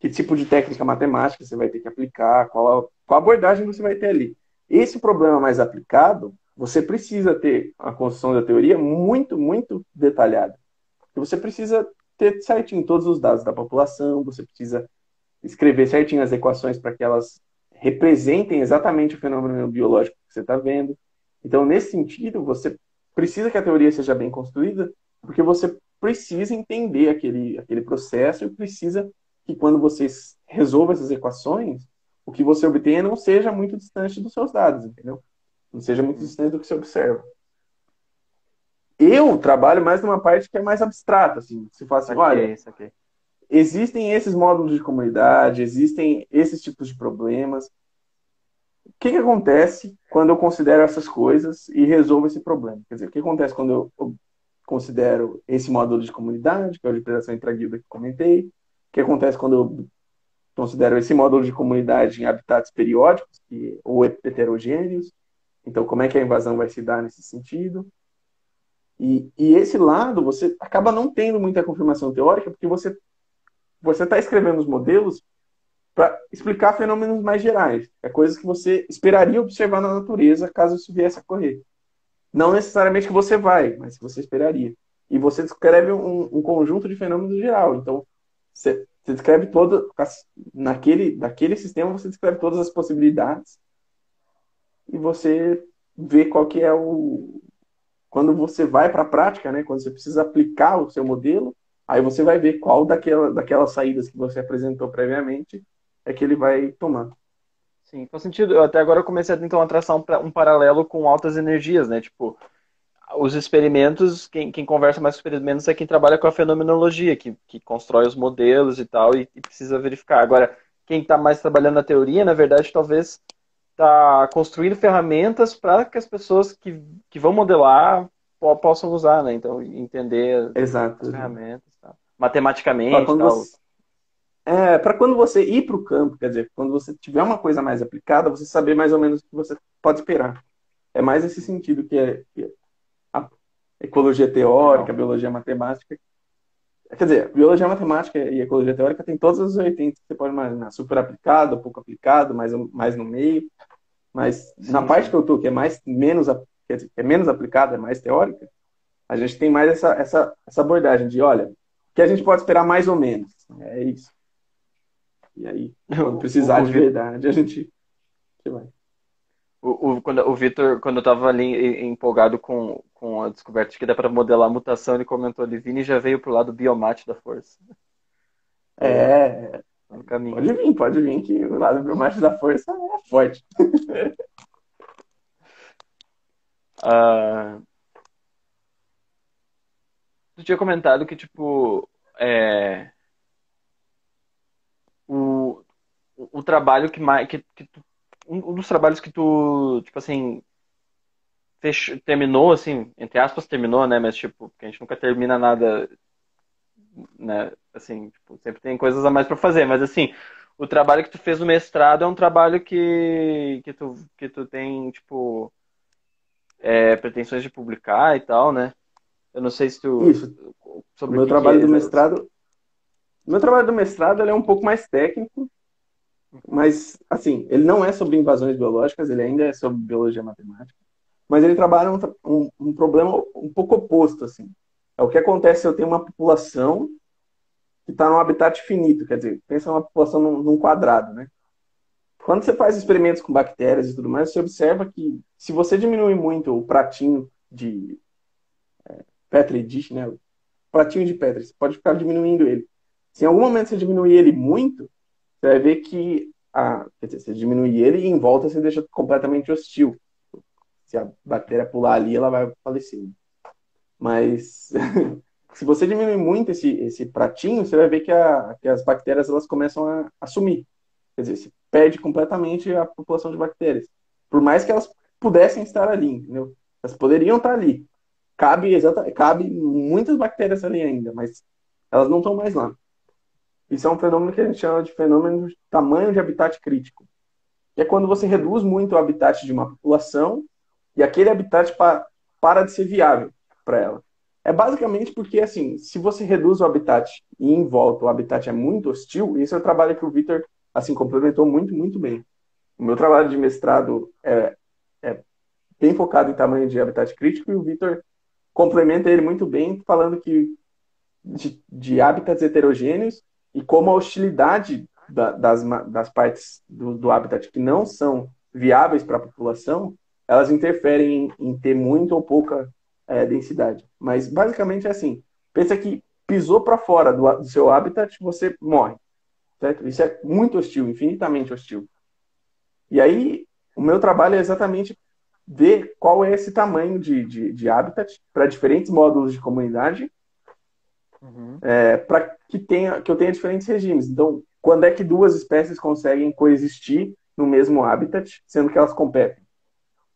que tipo de técnica matemática você vai ter que aplicar, qual, qual abordagem você vai ter ali. Esse problema mais aplicado, você precisa ter a construção da teoria muito, muito detalhada. Você precisa ter certinho todos os dados da população, você precisa escrever certinho as equações para que elas representem exatamente o fenômeno biológico que você está vendo. Então, nesse sentido, você precisa que a teoria seja bem construída, porque você precisa entender aquele, aquele processo e precisa que quando você resolva essas equações, o que você obtenha não seja muito distante dos seus dados, entendeu? Não seja muito distante do que você observa. Eu trabalho mais numa parte que é mais abstrata, assim. Se fala assim, olha, Saquei, saquei. Existem esses módulos de comunidade, existem esses tipos de problemas. O que, que acontece quando eu considero essas coisas e resolvo esse problema? Quer dizer, o que acontece quando eu, considero esse módulo de comunidade, que é a de predação intraguilda que comentei? O que acontece quando eu considero esse módulo de comunidade em habitats periódicos que, ou heterogêneos? Então, como é que a invasão vai se dar nesse sentido? E, e esse lado, você acaba não tendo muita confirmação teórica, porque você você está escrevendo os modelos para explicar fenômenos mais gerais. É coisas que você esperaria observar na natureza caso isso viesse a ocorrer. Não necessariamente que você vai, mas que você esperaria. E você descreve um, um conjunto de fenômenos geral. Então, você, descreve todo. Naquele, naquele sistema, você descreve todas as possibilidades e você vê qual que é o. Quando você vai para a prática, né, quando você precisa aplicar o seu modelo, Aí você vai ver qual daquela, daquelas saídas que você apresentou previamente é que ele vai tomar. Sim, faz sentido. Eu até agora eu comecei a traçar um, um paralelo com altas energias, né? Tipo, os experimentos, quem, quem conversa mais com experimentos é quem trabalha com a fenomenologia, que, que constrói os modelos e tal, e, e precisa verificar. Agora, quem está mais trabalhando na teoria, na verdade, talvez está construindo ferramentas para que as pessoas que, que vão modelar possam usar, né? Então, entender Exato. as ferramentas, tá? matematicamente, tal. Você... É, para quando você ir para o campo, quer dizer, quando você tiver uma coisa mais aplicada, você saber mais ou menos o que você pode esperar. É mais esse sentido que é, que é a ecologia teórica, a biologia matemática. Quer dizer, biologia matemática e ecologia teórica tem todas as vertentes que você pode imaginar. Super aplicado, pouco aplicado, mais, mais no meio. Mas sim, na parte que eu estou, que é mais menos é menos aplicada, é mais teórica, a gente tem mais essa, essa, essa abordagem de, olha, o que a gente pode esperar mais ou menos. É isso. E aí, [laughs] quando precisar o, o, de verdade, a gente vai. O, o, quando, o Vitor, quando eu estava ali empolgado com, com a descoberta de que dá para modelar a mutação, ele comentou ali, Vini já veio pro lado biomate da força. É, no caminho. pode vir, pode vir, que o lado biomate da força é forte. [laughs] Uh... Tu tinha comentado que, tipo, é... o, o trabalho que mais. Que, que tu... Um dos trabalhos que tu, tipo assim, fechou, terminou, assim, entre aspas, terminou, né? Mas, tipo, porque a gente nunca termina nada, né? Assim, tipo, sempre tem coisas a mais para fazer. Mas, assim, o trabalho que tu fez no mestrado é um trabalho que, que, tu, que tu tem, tipo, é, pretensões de publicar e tal, né? Eu não sei se tu. Isso. Sobre o meu trabalho é, do mestrado. Meu trabalho do mestrado é um pouco mais técnico, mas, assim, ele não é sobre invasões biológicas, ele ainda é sobre biologia matemática, mas ele trabalha um, um, um problema um pouco oposto, assim. É o que acontece se eu tenho uma população que está num habitat finito, quer dizer, pensa numa população num, num quadrado, né? Quando você faz experimentos com bactérias e tudo mais, você observa que se você diminui muito o pratinho de é, Petri dish, né? O pratinho de Petri, você pode ficar diminuindo ele. Se em algum momento você diminuir ele muito, você vai ver que a, quer dizer, você diminui ele e em volta você deixa completamente hostil. Se a bactéria pular ali, ela vai falecer. Mas [laughs] se você diminuir muito esse, esse pratinho, você vai ver que, a, que as bactérias elas começam a, a sumir. Quer dizer, perde completamente a população de bactérias. Por mais que elas pudessem estar ali, entendeu? Elas poderiam estar ali. Cabe, exata, cabe muitas bactérias ali ainda, mas elas não estão mais lá. Isso é um fenômeno que a gente chama de fenômeno de tamanho de habitat crítico. Que é quando você reduz muito o habitat de uma população e aquele habitat pa para de ser viável para ela. É basicamente porque, assim, se você reduz o habitat e em volta o habitat é muito hostil, isso é o trabalho que o Victor, assim, complementou muito, muito bem. O meu trabalho de mestrado é, é bem focado em tamanho de habitat crítico e o Victor complementa ele muito bem, falando que de, de habitats heterogêneos e como a hostilidade da, das, das partes do, do habitat que não são viáveis para a população, elas interferem em, em, ter muita ou pouca é, densidade. Mas basicamente é assim: pensa que pisou para fora do, do, seu habitat, você morre. Certo? Isso é muito hostil, infinitamente hostil. E aí, o meu trabalho é exatamente ver qual é esse tamanho de, de, de habitat para diferentes módulos de comunidade uhum. é, para que, tenha, que eu tenha diferentes regimes. Então, quando é que duas espécies conseguem coexistir no mesmo habitat, sendo que elas competem?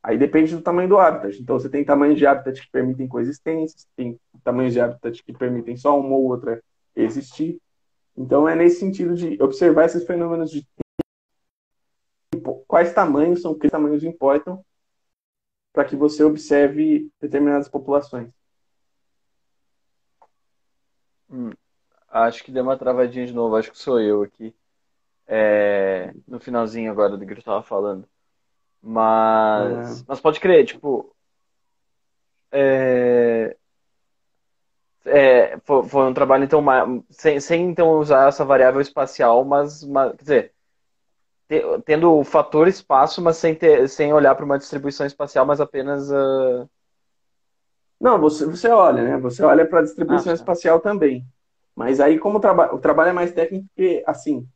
Aí depende do tamanho do habitat. Então, você tem tamanhos de habitat que permitem coexistência, tem tamanhos de habitat que permitem só uma ou outra existir. Então, é nesse sentido de observar esses fenômenos de quais tamanhos são que tamanhos importam para que você observe determinadas populações. Hum, acho que deu uma travadinha de novo, acho que sou eu aqui. É, no finalzinho agora do que eu estava falando. Mas, é. mas pode crer, tipo. É, é, foi, foi, um trabalho, então, sem, sem então usar essa variável espacial, mas, mas quer dizer, tendo o fator espaço, mas sem, ter, sem olhar para uma distribuição espacial, mas apenas uh, não, você, você olha, né? Você olha para a distribuição ah, tá. espacial também. Mas aí, como o, traba o trabalho é mais técnico, porque, assim,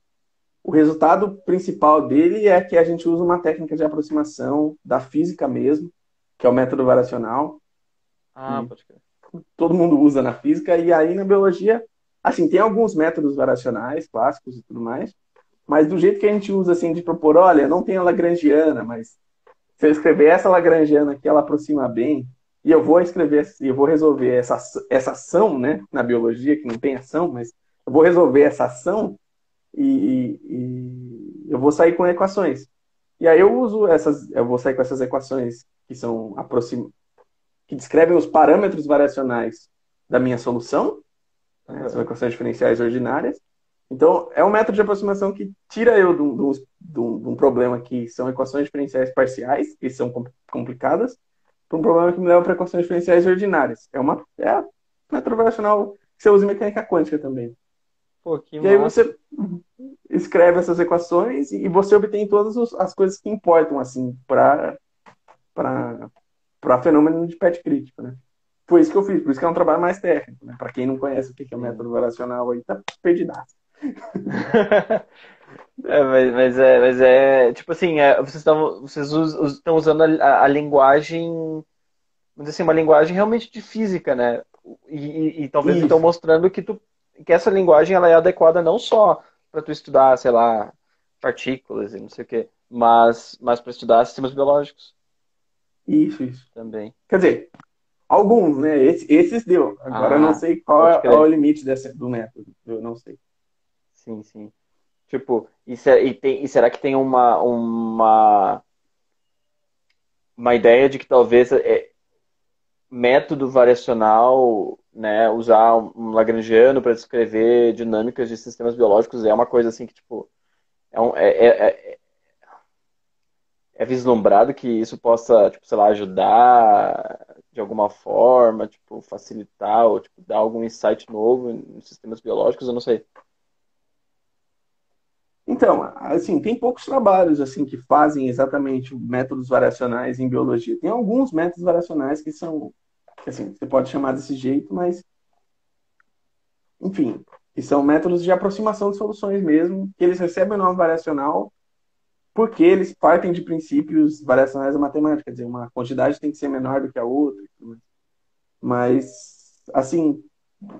o resultado principal dele é que a gente usa uma técnica de aproximação da física mesmo, que é o método variacional. Ah, pode crer. Todo mundo usa na física, e aí na biologia, assim, tem alguns métodos variacionais, clássicos e tudo mais, mas do jeito que a gente usa, assim, de propor, olha, não tem a Lagrangiana, mas se eu escrever essa Lagrangiana aqui, ela aproxima bem, e eu vou escrever, eu vou resolver essa, essa ação, né, na biologia, que não tem ação, mas eu vou resolver essa ação e, e, eu vou sair com equações. E aí eu uso essas, eu vou sair com essas equações que são aproxim, que descrevem os parâmetros variacionais da minha solução, né, são equações diferenciais ordinárias. Então, é um método de aproximação que tira eu de um, de um, de um problema que são equações diferenciais parciais, que são complicadas, para um problema que me leva para equações diferenciais ordinárias. É uma é método variacional que você usa em mecânica quântica também. Pô, que e massa. aí você escreve essas equações e você obtém todas as coisas que importam assim para para fenômeno de PET crítico, né? Foi isso que eu fiz, por isso que é um trabalho mais técnico, né? Para quem não conhece o que é o método variacional aí, tá perdidaço. [laughs] É, mas, mas, é, mas é tipo assim, é, vocês estão vocês estão usando a, a, linguagem, vamos dizer assim, uma linguagem realmente de física, né? E, e, e talvez estão mostrando que tu que essa linguagem ela é adequada não só para tu estudar, sei lá, partículas e não sei o quê, mas mas para estudar sistemas biológicos. Isso, isso. Também. Quer dizer, alguns, né? Esses, esses deu. Agora ah, eu não sei qual é, é o limite desse, do método. Eu não sei. Sim, sim. Tipo, e, e, tem, e será que tem uma, uma, uma ideia de que talvez é, método variacional, né, usar um Lagrangiano para descrever dinâmicas de sistemas biológicos é uma coisa assim que, tipo, é, um, é, é, é, vislumbrado que isso possa, tipo, sei lá, ajudar de alguma forma, tipo, facilitar ou tipo, dar algum insight novo em sistemas biológicos, eu não sei. Então, assim, tem poucos trabalhos assim que fazem exatamente métodos variacionais em biologia. Tem alguns métodos variacionais que são, assim, você pode chamar desse jeito, mas enfim, que são métodos de aproximação de soluções mesmo, que eles recebem o nome variacional porque eles partem de princípios variacionais da matemática, quer dizer, uma quantidade tem que ser menor do que a outra. Mas, assim,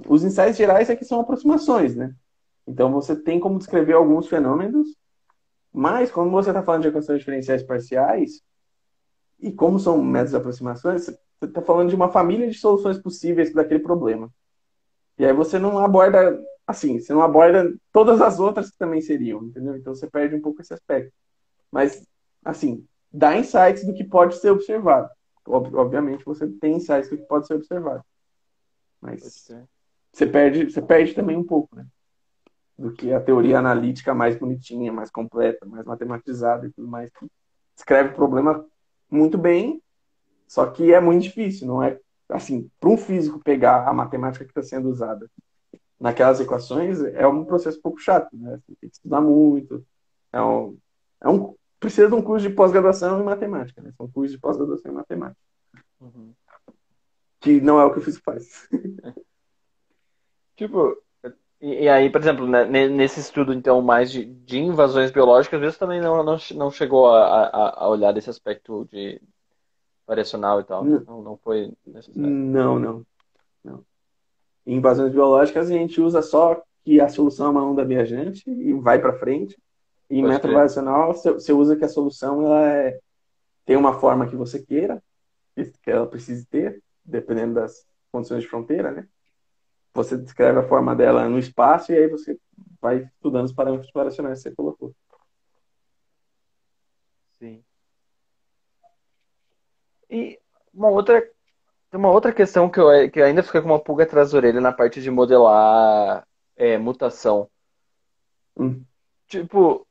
os insights gerais é que são aproximações, né? Então você tem como descrever alguns fenômenos, mas quando você está falando de equações diferenciais parciais, e como são métodos de aproximações, você está falando de uma família de soluções possíveis daquele problema. E aí você não aborda, assim, você não aborda todas as outras que também seriam, entendeu? Então você perde um pouco esse aspecto. Mas, assim, dá insights do que pode ser observado. Obviamente você tem insights do que pode ser observado. Mas você perde, você perde também um pouco, né? do que a teoria analítica mais bonitinha, mais completa, mais matematizada e tudo mais, que escreve o problema muito bem, só que é muito difícil, não é assim, para um físico pegar a matemática que está sendo usada naquelas equações é um processo um pouco chato, né? Você tem que estudar muito, é um, é um precisa de um curso de pós-graduação em matemática, né? São cursos de pós-graduação em matemática. Uhum. Que não é o que o físico faz. [laughs] tipo, e, e, aí, por exemplo, né, nesse estudo, então, mais de, de invasões biológicas, vezes também não, não, não chegou a, a, a olhar desse aspecto de variacional e tal. Não, não foi necessário. Não, não, não. Em invasões biológicas, a gente usa só que a solução é uma onda viajante e vai para frente. E em método variacional, você usa que a solução ela é, tem uma forma que você queira, que ela precise ter, dependendo das condições de fronteira, né? você descreve a forma dela no espaço e aí você vai estudando os parâmetros variacionais que você colocou. Sim. E uma outra, uma outra questão que eu, que eu ainda fiquei com uma pulga atrás da orelha na parte de modelar é, mutação. Hum. Tipo,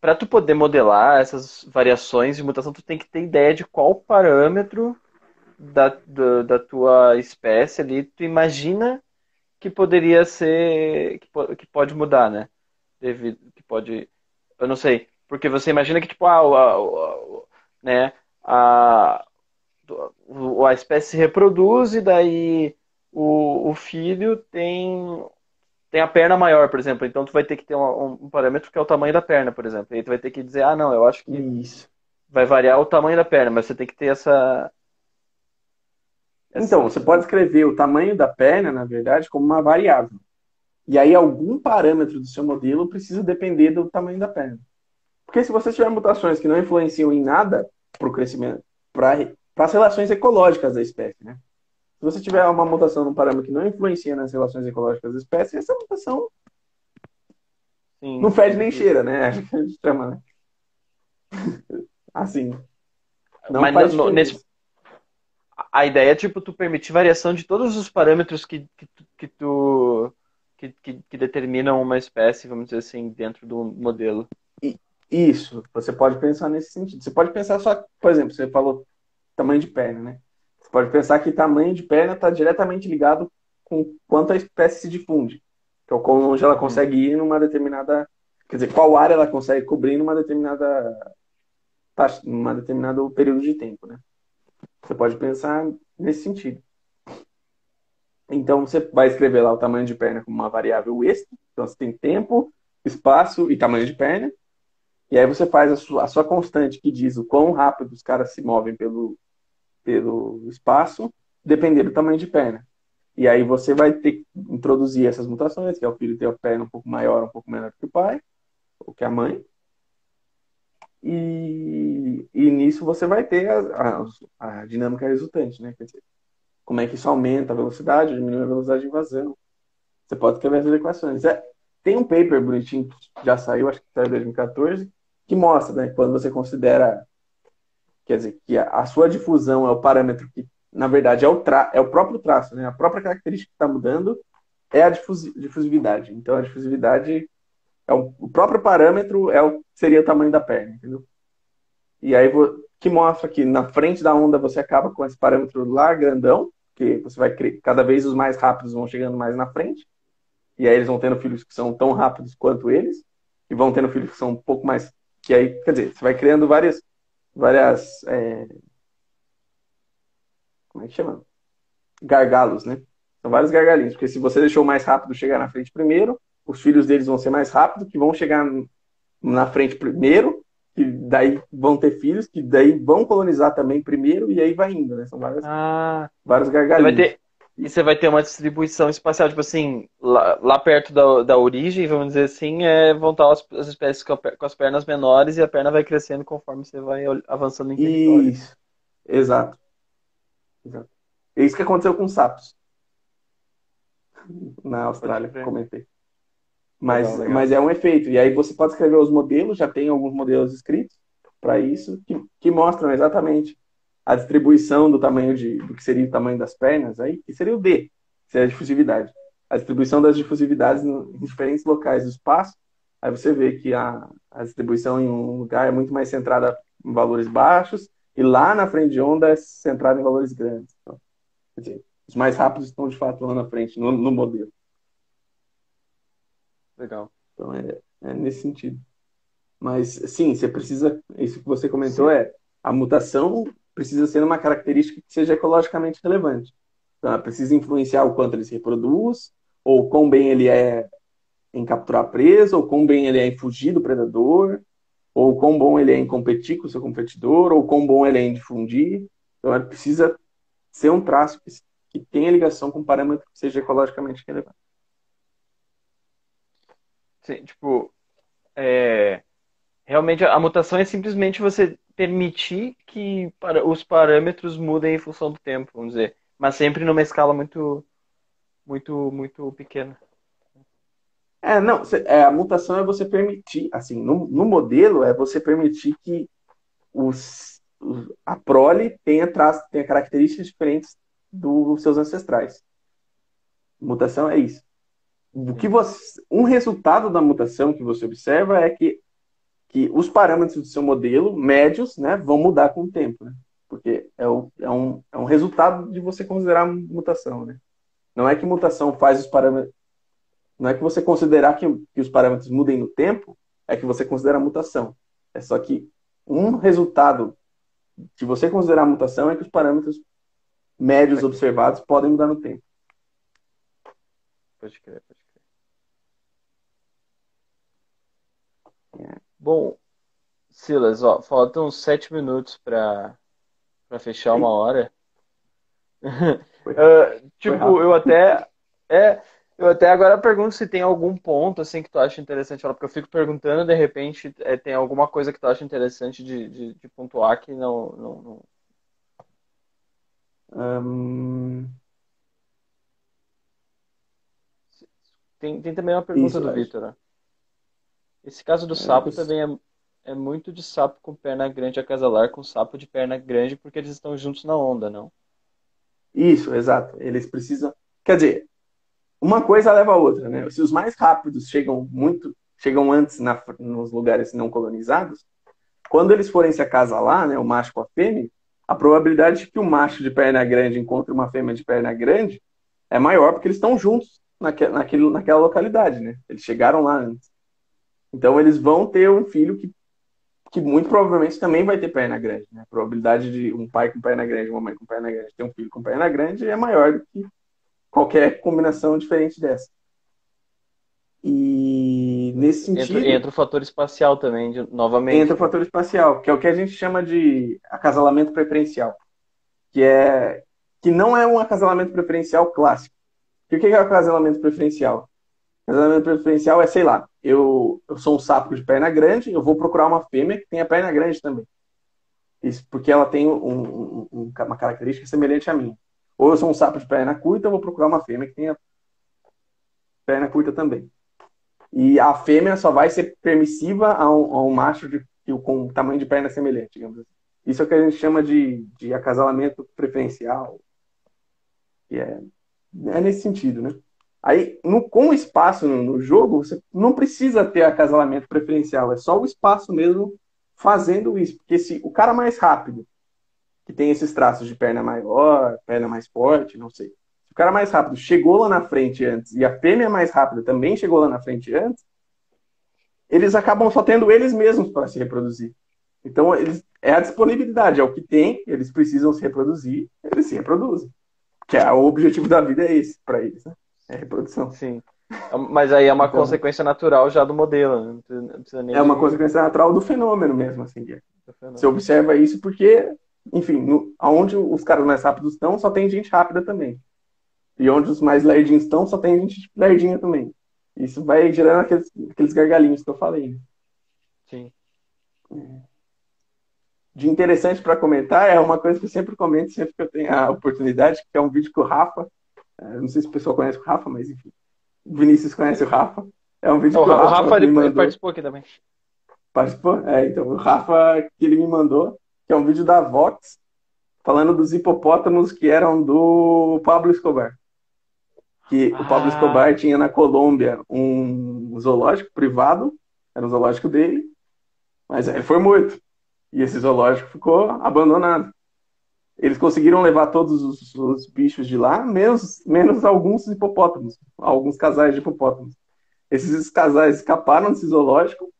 para tu poder modelar essas variações de mutação, tu tem que ter ideia de qual parâmetro da, da, da tua espécie ali, tu imagina que poderia ser, que, que pode mudar, né? Devido, que pode, eu não sei, porque você imagina que tipo, ah, a, né, a, a espécie se reproduz e daí o, o filho tem tem a perna maior, por exemplo. Então tu vai ter que ter um, um, parâmetro que é o tamanho da perna, por exemplo. E aí tu vai ter que dizer, ah, não, eu acho que Isso. vai variar o tamanho da perna, mas você tem que ter essa então, você pode escrever o tamanho da perna, na verdade, como uma variável. E aí, algum parâmetro do seu modelo precisa depender do tamanho da perna. Porque se você tiver mutações que não influenciam em nada para o crescimento, para as relações ecológicas da espécie, né? Se você tiver uma mutação num parâmetro que não influencia nas relações ecológicas da espécie, essa mutação Sim. não fede nem cheira, né? [laughs] Chama, né? Assim. Não Mas faz no, nesse, a ideia é, tipo, tu permitir variação de todos os parâmetros que, que, tu, que tu que, que, que, determinam uma espécie, vamos dizer assim, dentro do modelo. Isso, você pode pensar nesse sentido. Você pode pensar só, por exemplo, você falou tamanho de perna, né? Pode pensar que tamanho de perna está diretamente ligado com quanto a espécie se difunde. Então, como onde ela uhum. consegue ir numa determinada. Quer dizer, qual área ela consegue cobrir numa determinada. numa determinado período de tempo, né? Você pode pensar nesse sentido. Então, você vai escrever lá o tamanho de perna como uma variável extra. Então, você tem tempo, espaço e tamanho de perna. E aí você faz a sua, a sua constante que diz o quão rápido os caras se movem pelo, pelo espaço, dependendo do tamanho de perna. E aí você vai ter que introduzir essas mutações, que é o filho ter a perna um pouco maior, um pouco menor que o pai, ou que a mãe. E, e nisso você vai ter a, a, a, dinâmica resultante, né? Quer dizer, como é que isso aumenta a velocidade, diminui a velocidade de invasão. Você pode escrever essas equações. É, tem um paper bonitinho que já saiu, acho que saiu em 2014, que mostra, né, quando você considera, quer dizer, que a, sua difusão é o parâmetro que, na verdade, é o, tra é o próprio traço, né, a própria característica que está mudando é a difusividade. Então, a difusividade é o, o próprio parâmetro é o seria o tamanho da perna, entendeu? E aí que mostra que na frente da onda você acaba com esse parâmetro lá grandão, que você vai cada vez os mais rápidos vão chegando mais na frente, e aí eles vão tendo filhos que são tão rápidos quanto eles, e vão tendo filhos que são um pouco mais que aí, quer dizer, você vai criando várias várias é... como é que chama? Gargalos, né? São vários gargalinhos, porque se você deixou mais rápido chegar na frente primeiro, os filhos deles vão ser mais rápidos, que vão chegar na frente primeiro, que daí vão ter filhos, que daí vão colonizar também primeiro, e aí vai indo, né? São várias, ah, vários gargalinhos. Ter, e você vai ter uma distribuição espacial, tipo assim, lá, lá perto da, da origem, vamos dizer assim, é, vão estar as, as espécies com, a, com, as pernas menores e a perna vai crescendo conforme você vai avançando em território. Isso, exato. exato. É isso que aconteceu com os sapos. Na Austrália, comentei. Mas, legal, legal. mas é um efeito. E aí você pode escrever os modelos, já tem alguns modelos escritos para isso, que, que mostram exatamente a distribuição do tamanho de, do que seria o tamanho das pernas, aí, que seria o D, que seria a difusividade. A distribuição das difusividades em diferentes locais do espaço, aí você vê que a, a distribuição em um lugar é muito mais centrada em valores baixos, e lá na frente de onda é centrada em valores grandes. Então, quer dizer, os mais rápidos estão de fato lá na frente, no, no modelo. Legal. Então é, é, nesse sentido. Mas sim, você precisa. Isso que você comentou sim. é a mutação precisa ser uma característica que seja ecologicamente relevante. Então, ela precisa influenciar o quanto ele se reproduz, ou quão bem ele é em capturar presa, ou quão bem ele é em fugir do predador, ou quão bom ele é em competir com o seu competidor, ou quão bom ele é em difundir. Então, ela precisa ser um traço que, que tenha ligação com um parâmetro que seja ecologicamente relevante. Sim, tipo, é, realmente a mutação é simplesmente você permitir que os parâmetros mudem em função do tempo, vamos dizer, mas sempre numa escala muito, muito, muito pequena. É, não, é, a mutação é você permitir, assim, no, no modelo é você permitir que os, a prole tenha, traço, tenha características diferentes dos seus ancestrais. Mutação é isso. O que você, um resultado da mutação que você observa é que, que os parâmetros do seu modelo médios né, vão mudar com o tempo. Né? Porque é, o, é, um, é um resultado de você considerar mutação. Né? Não é que mutação faz os parâmetros. Não é que você considerar que, que os parâmetros mudem no tempo, é que você considera mutação. É só que um resultado de você considerar mutação é que os parâmetros médios observados podem mudar no tempo. Pode crer, pode crer. É. Bom, Silas, ó, faltam uns sete minutos para fechar uma hora. uh, [laughs] tipo, eu até. É, eu até agora pergunto se tem algum ponto assim que tu acha interessante falar, porque eu fico perguntando, de repente, é, tem alguma coisa que tu acha interessante de, de, de pontuar que não. não, não... Um... Tem, tem também uma pergunta Isso, do Vitor. Né? Esse caso do é, sapo também é, é muito de sapo com perna grande acasalar com sapo de perna grande, porque eles estão juntos na onda, não? Isso, exato. Eles precisam. Quer dizer, uma coisa leva a outra, né? Se os mais rápidos chegam muito, chegam antes na, nos lugares não colonizados, quando eles forem se acasalar, né, o macho com a fêmea, a probabilidade de que o macho de perna grande encontre uma fêmea de perna grande é maior porque eles estão juntos naquela, naquele, naquela localidade, né? Eles chegaram lá antes. Então eles vão ter um filho que, que muito provavelmente também vai ter perna grande. Né? A probabilidade de um pai com perna grande, uma mãe com perna grande ter um filho com perna grande é maior do que qualquer combinação diferente dessa. E nesse sentido. Entra, entra o fator espacial também, de, novamente. Entra o fator espacial, que é o que a gente chama de acasalamento preferencial. Que é que não é um acasalamento preferencial clássico. E o que é o acasalamento preferencial? O casalamento preferencial é, sei lá, eu, eu sou um sapo de perna grande, eu vou procurar uma fêmea que tenha perna grande também. Isso porque ela tem um, um, uma característica semelhante à minha. Ou eu sou um sapo de perna curta, eu vou procurar uma fêmea que tenha perna curta também. E a fêmea só vai ser permissiva a um, a um macho de, com tamanho de perna semelhante, digamos assim. Isso é o que a gente chama de, de acasalamento preferencial. E é, é nesse sentido, né? Aí, no, com o espaço no, no, jogo, você não precisa ter acasalamento preferencial, é só o espaço mesmo fazendo isso. Porque se o cara mais rápido, que tem esses traços de perna maior, perna mais forte, não sei. Se o cara mais rápido chegou lá na frente antes e a fêmea mais rápida também chegou lá na frente antes, eles acabam só tendo eles mesmos para se reproduzir. Então, eles, é a disponibilidade, é o que tem, eles precisam se reproduzir, eles se reproduzem. Que é o objetivo da vida é esse para eles, né? É reprodução. Sim. Mas aí é uma então, consequência natural já do modelo. Né? é uma consequência natural do fenômeno mesmo, assim. Você observa isso porque, enfim, no, onde os caras mais rápidos estão, só tem gente rápida também. E onde os mais lerdinhos estão, só tem gente lerdinha também. Isso vai gerando aqueles, aqueles gargalinhos que eu falei. Né? Sim. De interessante para comentar, é uma coisa que eu sempre comento, sempre que eu tenho a oportunidade, que é um vídeo que o Rafa, é, não sei se o pessoal conhece o Rafa, mas enfim, Vinícius conhece o Rafa. É um vídeo o, que o Rafa, o Rafa ele, mandou. participou aqui também. Participou? É, então, o Rafa que ele me mandou, que é um vídeo da Vox, falando dos hipopótamos que eram do Pablo Escobar. Que ah. o Pablo ah. Escobar tinha na Colômbia um zoológico privado, era o zoológico dele, mas ele foi morto. E esse zoológico ficou abandonado. Eles conseguiram levar todos os, os, bichos de lá, menos, menos alguns hipopótamos, alguns casais de hipopótamos. Esses casais escaparam desse zoológico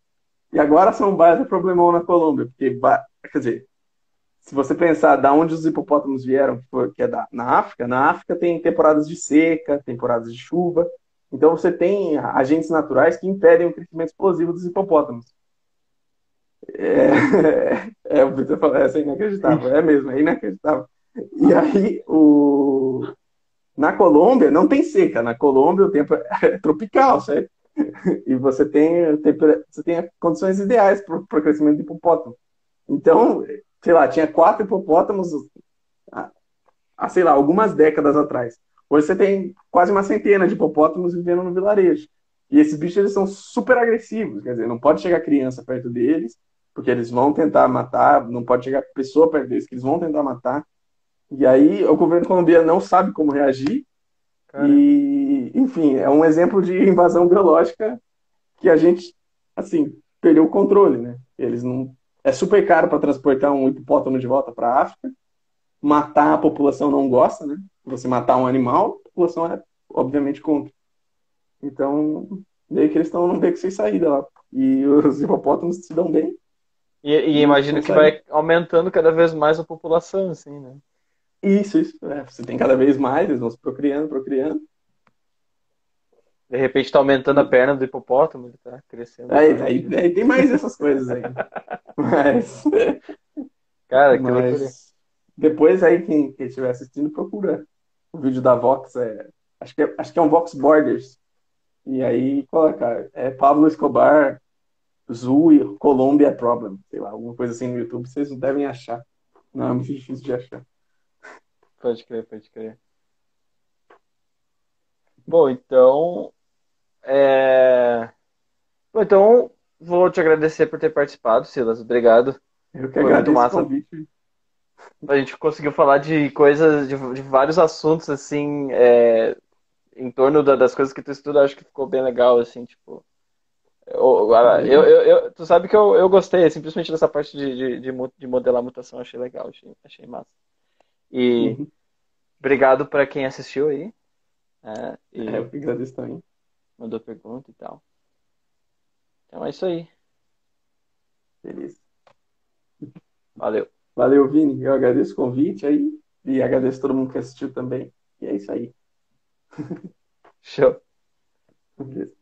e agora são baita problemão na Colômbia, porque, quer dizer, se você pensar da onde os hipopótamos vieram, que é da, na África, na África tem temporadas de seca, temporadas de chuva, então você tem agentes naturais que impedem o crescimento explosivo dos hipopótamos. É, [laughs] é, o Vitor falou, essa é inacreditável. É mesmo, é inacreditável. E aí, o... na Colômbia, não tem seca. Na Colômbia, o tempo é tropical, certo? E você tem, você tem condições ideais para o crescimento de hipopótamo. Então, sei lá, tinha quatro hipopótamos há, há, sei lá, algumas décadas atrás. Hoje você tem quase uma centena de hipopótamos vivendo no vilarejo. E esses bichos eles são super agressivos, quer dizer, não pode chegar criança perto deles, porque eles vão tentar matar, não pode chegar pessoa perto deles, que eles vão tentar matar. E aí o governo colombiano não sabe como reagir. E, enfim, é um exemplo de invasão biológica que a gente, assim, perdeu o controle, né? Eles não. É super caro para transportar um hipopótamo de volta para a África. Matar a população não gosta, né? Você matar um animal, a população é obviamente contra. Então, meio que eles estão num beco sem saída lá. E os hipopótamos se dão bem. E, e imagino que vai aumentando cada vez mais a população, assim, né? Isso, isso. É, você tem cada vez mais, eles vão se procriando, procriando. De repente está aumentando a perna do hipopótamo, ele tá crescendo. Aí, aí, aí tem mais essas coisas aí. [laughs] Mas. Cara, que Mas... Depois aí, quem, quem estiver assistindo, procura o vídeo da Vox. É... Acho, que é, acho que é um Vox Borders. E aí coloca, é Pablo Escobar Zoo Colombia Problem, sei lá, alguma coisa assim no YouTube, vocês não devem achar. Não, é muito difícil de achar. Pode crer, pode crer. Bom, então. É... Bom, então, vou te agradecer por ter participado, Silas. Obrigado. Eu que agradeço massa. o convite. A gente conseguiu falar de coisas, de, de vários assuntos, assim, é, em torno da, das coisas que tu estuda, acho que ficou bem legal, assim, tipo. Eu, eu, eu, eu, tu sabe que eu, eu gostei, simplesmente assim, dessa parte de, de, de modelar mutação, achei legal, achei, achei massa. E uhum. obrigado para quem assistiu aí. É, e é, eu agradeço também. Mandou pergunta e tal. Então é isso aí. Beleza. Valeu. Valeu, Vini. Eu agradeço o convite aí. E agradeço todo mundo que assistiu também. E é isso aí. Show. Beleza.